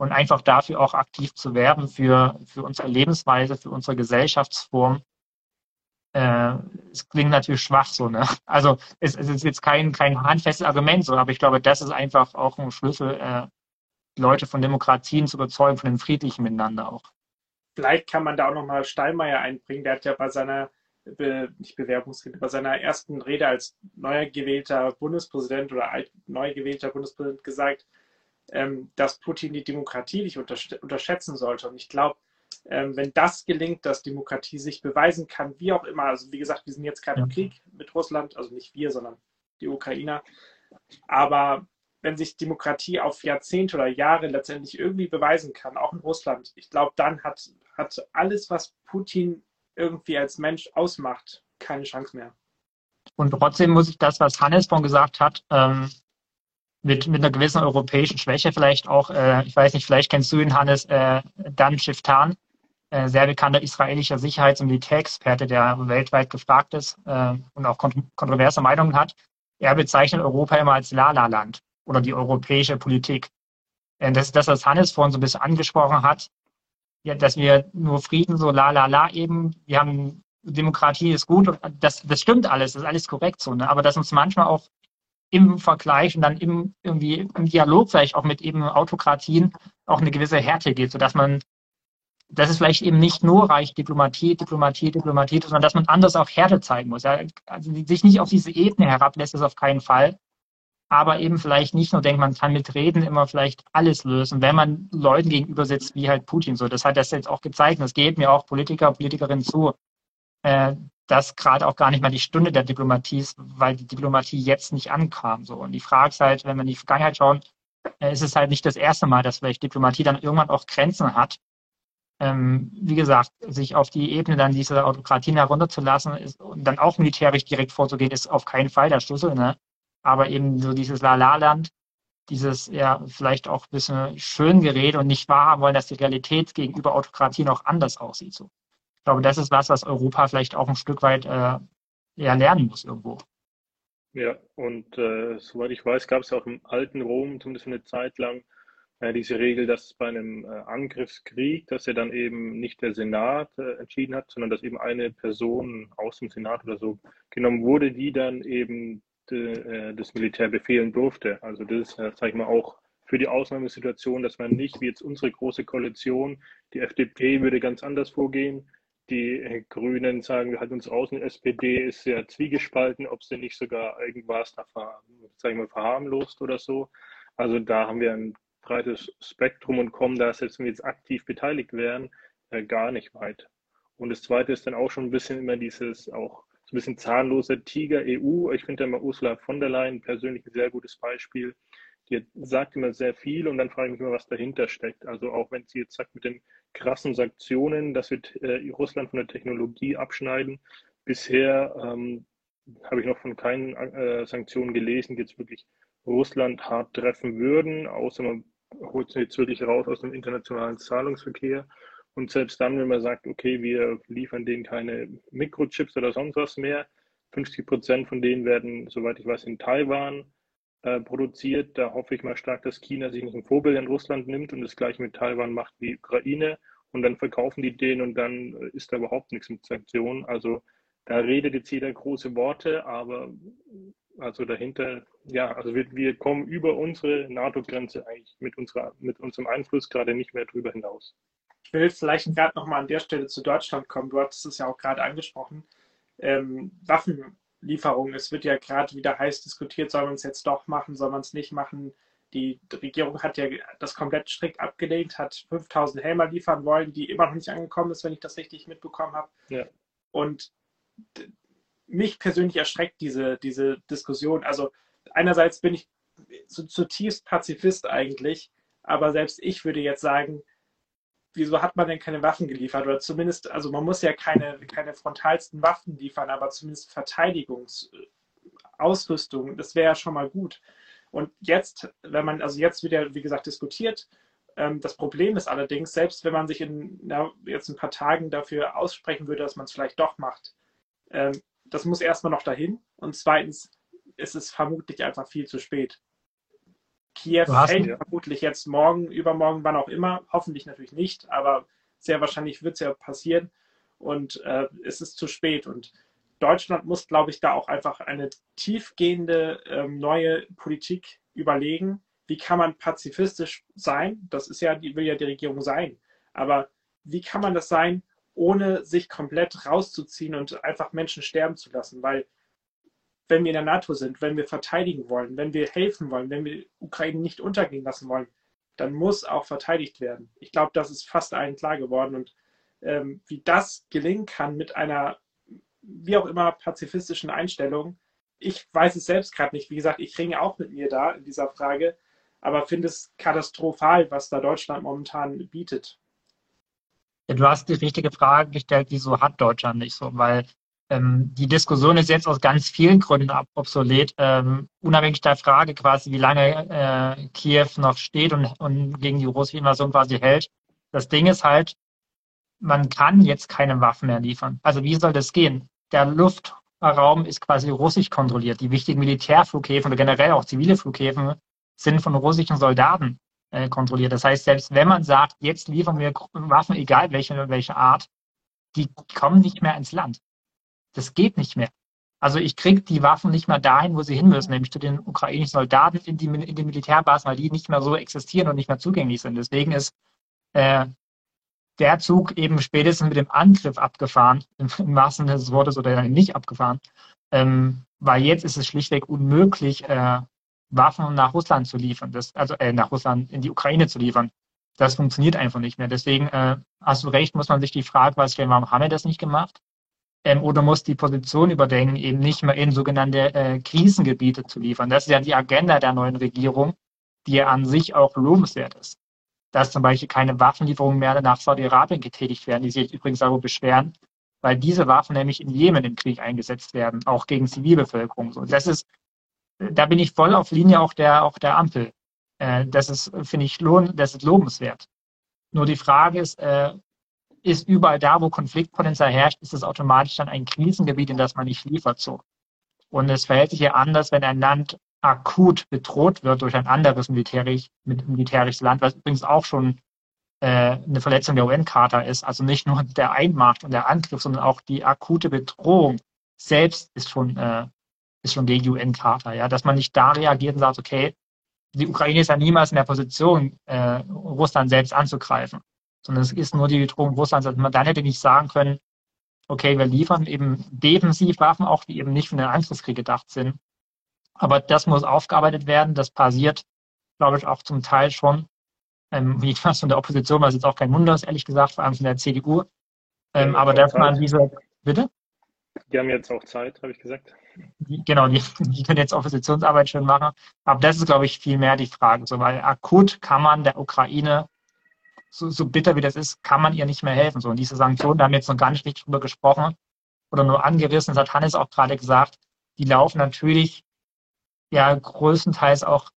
und einfach dafür auch aktiv zu werben für, für unsere Lebensweise, für unsere Gesellschaftsform. Äh, es klingt natürlich schwach so, ne? Also es, es ist jetzt kein, kein handfestes Argument so, aber ich glaube, das ist einfach auch ein Schlüssel, äh, Leute von Demokratien zu überzeugen, von dem friedlichen Miteinander auch. Vielleicht kann man da auch nochmal Steinmeier einbringen, der hat ja bei seiner Be nicht Bewerbungsrede, bei seiner ersten Rede als neuer gewählter Bundespräsident oder neu gewählter Bundespräsident gesagt, ähm, dass Putin die Demokratie nicht unterschätzen sollte. Und ich glaube, ähm, wenn das gelingt, dass Demokratie sich beweisen kann, wie auch immer, also wie gesagt, wir sind jetzt gerade im Krieg mit Russland, also nicht wir, sondern die Ukrainer, aber wenn sich Demokratie auf Jahrzehnte oder Jahre letztendlich irgendwie beweisen kann, auch in Russland, ich glaube, dann hat, hat alles, was Putin irgendwie als Mensch ausmacht, keine Chance mehr. Und trotzdem muss ich das, was Hannes von gesagt hat, ähm, mit, mit einer gewissen europäischen Schwäche vielleicht auch, äh, ich weiß nicht, vielleicht kennst du ihn, Hannes, äh, Dan Shiftan, äh, sehr bekannter israelischer Sicherheits- und Militärexperte, der weltweit gefragt ist äh, und auch kont kontroverse Meinungen hat. Er bezeichnet Europa immer als Lala-Land oder die europäische Politik. Äh, das ist das, was Hannes vorhin so ein bisschen angesprochen hat, ja, dass wir nur Frieden so la la la eben, wir haben Demokratie ist gut das, das stimmt alles, das ist alles korrekt so, ne? aber dass uns manchmal auch im Vergleich und dann im, irgendwie im Dialog vielleicht auch mit eben Autokratien auch eine gewisse Härte geht, sodass man, dass es vielleicht eben nicht nur reicht, Diplomatie, Diplomatie, Diplomatie, sondern dass man anders auch Härte zeigen muss. Ja? Also sich nicht auf diese Ebene herablässt, ist auf keinen Fall. Aber eben vielleicht nicht nur denkt, man kann mit Reden immer vielleicht alles lösen, wenn man Leuten gegenüber sitzt, wie halt Putin so. Das hat das jetzt auch gezeigt. Das geht mir auch Politiker, Politikerinnen zu. Äh, dass gerade auch gar nicht mal die Stunde der Diplomatie ist, weil die Diplomatie jetzt nicht ankam. So. Und die Frage ist halt, wenn wir in die Vergangenheit schauen, äh, ist es halt nicht das erste Mal, dass vielleicht Diplomatie dann irgendwann auch Grenzen hat. Ähm, wie gesagt, sich auf die Ebene dann dieser Autokratien herunterzulassen ist, und dann auch militärisch direkt vorzugehen, ist auf keinen Fall der Schlüssel. Ne? Aber eben so dieses La-La-Land, dieses ja vielleicht auch ein bisschen schön geredet und nicht wahrhaben wollen, dass die Realität gegenüber Autokratien auch anders aussieht. So. Ich glaube, das ist was, was Europa vielleicht auch ein Stück weit äh, ja, lernen muss irgendwo. Ja, und äh, soweit ich weiß, gab es auch im alten Rom zumindest eine Zeit lang äh, diese Regel, dass bei einem äh, Angriffskrieg, dass er dann eben nicht der Senat äh, entschieden hat, sondern dass eben eine Person aus dem Senat oder so genommen wurde, die dann eben äh, das Militär befehlen durfte. Also das ist, äh, sag ich mal, auch für die Ausnahmesituation, dass man nicht, wie jetzt unsere große Koalition, die FDP würde ganz anders vorgehen, die Grünen sagen, wir halten uns raus, die SPD ist sehr zwiegespalten, ob sie nicht sogar irgendwas da ver, sagen wir, verharmlost oder so. Also da haben wir ein breites Spektrum und kommen da, selbst wenn wir jetzt aktiv beteiligt wären, äh, gar nicht weit. Und das Zweite ist dann auch schon ein bisschen immer dieses auch so ein bisschen zahnlose Tiger EU. Ich finde immer Ursula von der Leyen persönlich ein sehr gutes Beispiel. Die sagt immer sehr viel und dann frage ich mich immer, was dahinter steckt. Also auch wenn sie jetzt sagt mit den krassen Sanktionen, dass wir äh, Russland von der Technologie abschneiden. Bisher ähm, habe ich noch von keinen äh, Sanktionen gelesen, die jetzt wirklich Russland hart treffen würden, außer man holt sie jetzt wirklich raus aus dem internationalen Zahlungsverkehr. Und selbst dann, wenn man sagt, okay, wir liefern denen keine Mikrochips oder sonst was mehr, 50 Prozent von denen werden, soweit ich weiß, in Taiwan äh, produziert. Da hoffe ich mal stark, dass China sich nicht ein Vorbild an Russland nimmt und das gleiche mit Taiwan macht wie Ukraine. Und dann verkaufen die den und dann äh, ist da überhaupt nichts mit Sanktionen. Also da redet jetzt jeder große Worte, aber also dahinter, ja, also wir, wir kommen über unsere NATO-Grenze eigentlich mit, unserer, mit unserem Einfluss gerade nicht mehr drüber hinaus. Ich will vielleicht gerade nochmal an der Stelle zu Deutschland kommen. Du hattest es ja auch gerade angesprochen. Ähm, Waffenlieferungen, es wird ja gerade wieder heiß diskutiert, soll man es jetzt doch machen, soll man es nicht machen. Die Regierung hat ja das komplett strikt abgelehnt, hat 5000 Helmer liefern wollen, die immer noch nicht angekommen ist, wenn ich das richtig mitbekommen habe. Ja. Und mich persönlich erschreckt diese, diese Diskussion. Also einerseits bin ich so zutiefst Pazifist eigentlich, aber selbst ich würde jetzt sagen, wieso hat man denn keine Waffen geliefert? Oder zumindest, also man muss ja keine, keine frontalsten Waffen liefern, aber zumindest Verteidigungsausrüstung, das wäre ja schon mal gut. Und jetzt, wenn man, also jetzt wird ja, wie gesagt, diskutiert, ähm, das Problem ist allerdings, selbst wenn man sich in na, jetzt ein paar Tagen dafür aussprechen würde, dass man es vielleicht doch macht, ähm, das muss erstmal noch dahin. Und zweitens ist es vermutlich einfach viel zu spät. Kiew fällt ja. vermutlich jetzt morgen, übermorgen, wann auch immer. Hoffentlich natürlich nicht, aber sehr wahrscheinlich wird es ja passieren. Und äh, es ist zu spät. Und Deutschland muss, glaube ich, da auch einfach eine tiefgehende ähm, neue Politik überlegen. Wie kann man pazifistisch sein? Das ist ja, die will ja die Regierung sein. Aber wie kann man das sein, ohne sich komplett rauszuziehen und einfach Menschen sterben zu lassen. Weil wenn wir in der NATO sind, wenn wir verteidigen wollen, wenn wir helfen wollen, wenn wir Ukraine nicht untergehen lassen wollen, dann muss auch verteidigt werden. Ich glaube, das ist fast allen klar geworden. Und ähm, wie das gelingen kann mit einer, wie auch immer, pazifistischen Einstellung, ich weiß es selbst gerade nicht. Wie gesagt, ich ringe auch mit mir da in dieser Frage, aber finde es katastrophal, was da Deutschland momentan bietet. Du hast die richtige Frage gestellt, wieso hat Deutschland nicht so? Weil ähm, die Diskussion ist jetzt aus ganz vielen Gründen obsolet, ähm, unabhängig der Frage quasi, wie lange äh, Kiew noch steht und, und gegen die russische Invasion quasi hält. Das Ding ist halt, man kann jetzt keine Waffen mehr liefern. Also wie soll das gehen? Der Luftraum ist quasi russisch kontrolliert. Die wichtigen Militärflughäfen oder generell auch zivile Flughäfen sind von russischen Soldaten äh, kontrolliert. Das heißt, selbst wenn man sagt, jetzt liefern wir Waffen, egal welche, welche Art, die kommen nicht mehr ins Land. Das geht nicht mehr. Also ich kriege die Waffen nicht mehr dahin, wo sie hin müssen, nämlich zu den ukrainischen Soldaten in die, in die Militärbasen, weil die nicht mehr so existieren und nicht mehr zugänglich sind. Deswegen ist äh, der Zug eben spätestens mit dem Angriff abgefahren, im, im wahrsten Sinne des Wortes, oder nicht abgefahren, ähm, weil jetzt ist es schlichtweg unmöglich, äh, Waffen nach Russland zu liefern, das, also äh, nach Russland in die Ukraine zu liefern. Das funktioniert einfach nicht mehr. Deswegen äh, hast du recht, muss man sich die Frage stellen, warum haben wir das nicht gemacht? Ähm, oder muss die Position überdenken, eben nicht mehr in sogenannte äh, Krisengebiete zu liefern. Das ist ja die Agenda der neuen Regierung, die ja an sich auch lobenswert ist. Dass zum Beispiel keine Waffenlieferungen mehr nach Saudi-Arabien getätigt werden, die sich jetzt übrigens darüber beschweren, weil diese Waffen nämlich in Jemen im Krieg eingesetzt werden, auch gegen Zivilbevölkerung. So, das ist da bin ich voll auf Linie auch der, auch der Ampel. Äh, das ist, finde ich, lohn, das ist lobenswert. Nur die Frage ist, äh, ist überall da, wo Konfliktpotenzial herrscht, ist es automatisch dann ein Krisengebiet, in das man nicht liefert so. Und es verhält sich ja anders, wenn ein Land akut bedroht wird durch ein anderes militärisch, militärisches Land, was übrigens auch schon äh, eine Verletzung der UN-Charta ist. Also nicht nur der Einmarsch und der Angriff, sondern auch die akute Bedrohung selbst ist schon äh, ist schon gegen die UN-Charta, ja, dass man nicht da reagiert und sagt, okay, die Ukraine ist ja niemals in der Position, äh, Russland selbst anzugreifen, sondern es ist nur die Bedrohung Russlands. Also man dann hätte nicht sagen können, okay, wir liefern eben Defensivwaffen auch, die eben nicht für den Angriffskrieg gedacht sind. Aber das muss aufgearbeitet werden. Das passiert, glaube ich, auch zum Teil schon. Ähm, fast von der Opposition, was jetzt auch kein Wunder ist, ehrlich gesagt, vor allem von der CDU. Ähm, aber dass man diese, bitte? Die haben jetzt auch Zeit, habe ich gesagt. Die, genau, die, die können jetzt Oppositionsarbeit schön machen. Aber das ist, glaube ich, viel mehr die Frage. So, weil akut kann man der Ukraine, so, so bitter wie das ist, kann man ihr nicht mehr helfen. So, und diese Sanktionen, da haben wir jetzt noch gar nicht richtig drüber gesprochen oder nur angerissen, das hat Hannes auch gerade gesagt, die laufen natürlich ja größtenteils auch,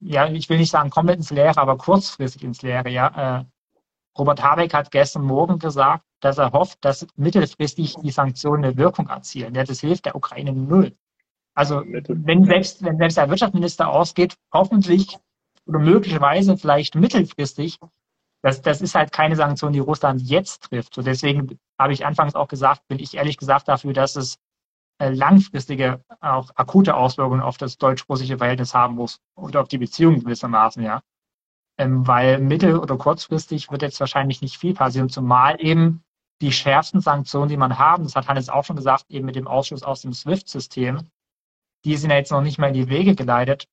ja, ich will nicht sagen komplett ins Leere, aber kurzfristig ins Leere, ja. Äh, Robert Habeck hat gestern Morgen gesagt, dass er hofft, dass mittelfristig die Sanktionen eine Wirkung erzielen. Ja, das hilft der Ukraine null. Also wenn selbst, wenn selbst der Wirtschaftsminister ausgeht, hoffentlich oder möglicherweise vielleicht mittelfristig, das, das ist halt keine Sanktion, die Russland jetzt trifft. So deswegen habe ich anfangs auch gesagt, bin ich ehrlich gesagt dafür, dass es äh, langfristige, auch akute Auswirkungen auf das deutsch-russische Verhältnis haben muss und auf die Beziehung gewissermaßen, ja. Ähm, weil mittel- oder kurzfristig wird jetzt wahrscheinlich nicht viel passieren, zumal eben die schärfsten Sanktionen, die man haben, das hat Hannes auch schon gesagt, eben mit dem Ausschluss aus dem SWIFT-System, die sind ja jetzt noch nicht mal in die Wege geleitet.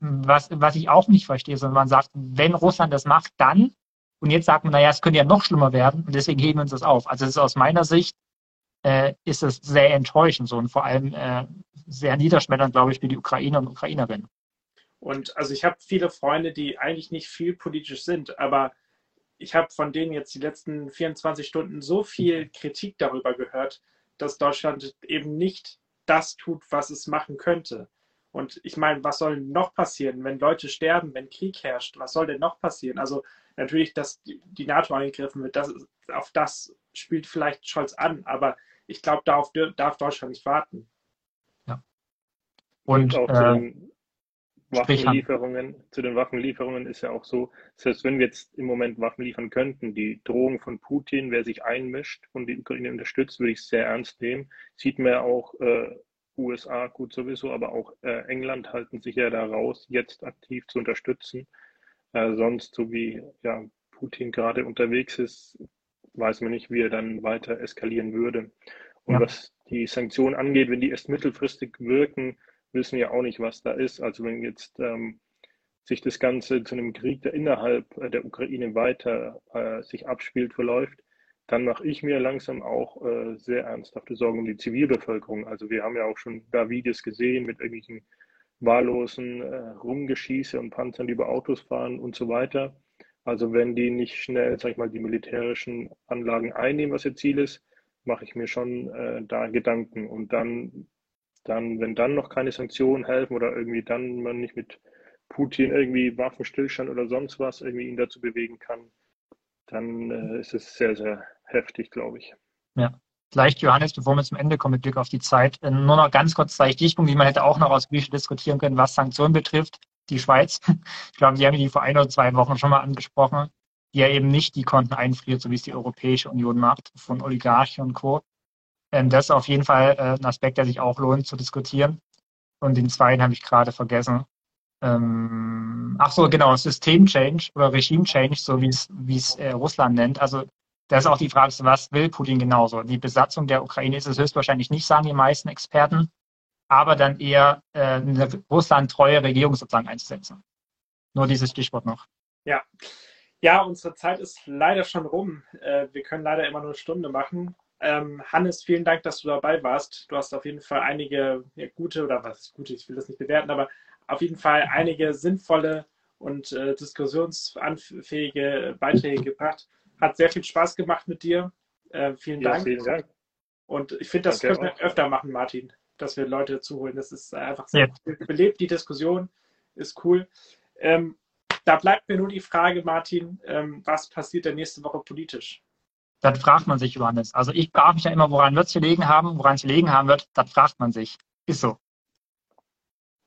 Was, was ich auch nicht verstehe, sondern man sagt, wenn Russland das macht, dann, und jetzt sagt man, naja, es könnte ja noch schlimmer werden, und deswegen heben wir uns das auf. Also es ist aus meiner Sicht, äh, ist es sehr enttäuschend so und vor allem äh, sehr niederschmetternd, glaube ich, für die Ukrainer und Ukrainerinnen. Und also ich habe viele Freunde, die eigentlich nicht viel politisch sind, aber ich habe von denen jetzt die letzten 24 Stunden so viel Kritik darüber gehört, dass Deutschland eben nicht das tut, was es machen könnte. Und ich meine, was soll noch passieren, wenn Leute sterben, wenn Krieg herrscht? Was soll denn noch passieren? Also natürlich, dass die NATO angegriffen wird, das, auf das spielt vielleicht Scholz an, aber ich glaube, darauf darf Deutschland nicht warten. Ja. Und, Und auch äh, Waffenlieferungen, zu den Waffenlieferungen ist ja auch so, selbst wenn wir jetzt im Moment Waffen liefern könnten, die Drohung von Putin, wer sich einmischt und die Ukraine unterstützt, würde ich sehr ernst nehmen. Sieht man ja auch äh, USA gut sowieso, aber auch äh, England halten sich ja da raus, jetzt aktiv zu unterstützen. Äh, sonst, so wie ja, Putin gerade unterwegs ist, weiß man nicht, wie er dann weiter eskalieren würde. Und ja. was die Sanktionen angeht, wenn die erst mittelfristig wirken, wissen ja auch nicht, was da ist. Also wenn jetzt ähm, sich das Ganze zu einem Krieg, der innerhalb äh, der Ukraine weiter äh, sich abspielt, verläuft, dann mache ich mir langsam auch äh, sehr ernsthafte Sorgen um die Zivilbevölkerung. Also wir haben ja auch schon da Videos gesehen mit irgendwelchen wahllosen äh, Rumgeschieße und Panzern, die über Autos fahren und so weiter. Also wenn die nicht schnell, sag ich mal, die militärischen Anlagen einnehmen, was ihr Ziel ist, mache ich mir schon äh, da Gedanken. Und dann dann, wenn dann noch keine Sanktionen helfen oder irgendwie dann man nicht mit Putin irgendwie Waffenstillstand oder sonst was irgendwie ihn dazu bewegen kann, dann äh, ist es sehr, sehr heftig, glaube ich. Ja. Vielleicht, Johannes, bevor wir zum Ende kommen, mit Blick auf die Zeit, äh, nur noch ganz kurz zwei Stichpunkte, die man hätte auch noch aus Griechisch diskutieren können, was Sanktionen betrifft. Die Schweiz, ich glaube, die haben die vor ein oder zwei Wochen schon mal angesprochen, die ja eben nicht die Konten einfriert, so wie es die Europäische Union macht, von Oligarchen und Co. Ähm, das ist auf jeden Fall äh, ein Aspekt, der sich auch lohnt zu diskutieren. Und den zweiten habe ich gerade vergessen. Ähm, ach so, genau, System-Change oder Regime-Change, so wie es, wie es äh, Russland nennt. Also das ist auch die Frage, was will Putin genauso? Die Besatzung der Ukraine ist es höchstwahrscheinlich nicht, sagen die meisten Experten, aber dann eher äh, eine Russland-treue Regierung sozusagen einzusetzen. Nur dieses Stichwort noch. Ja. Ja, unsere Zeit ist leider schon rum. Äh, wir können leider immer nur eine Stunde machen. Ähm, Hannes, vielen Dank, dass du dabei warst. Du hast auf jeden Fall einige ja, gute, oder was gute, ich will das nicht bewerten, aber auf jeden Fall einige sinnvolle und äh, diskussionsanfähige Beiträge gebracht. Hat sehr viel Spaß gemacht mit dir. Äh, vielen ja, Dank. Vielen Dank. Und ich finde, das Danke können wir öfter machen, Martin, dass wir Leute dazu holen. Das ist einfach sehr ja. belebt, die Diskussion ist cool. Ähm, da bleibt mir nur die Frage, Martin, ähm, was passiert denn nächste Woche politisch? Das fragt man sich, Johannes. Also ich frage mich ja immer, woran wird es gelegen haben, woran es gelegen haben wird, das fragt man sich. Ist so.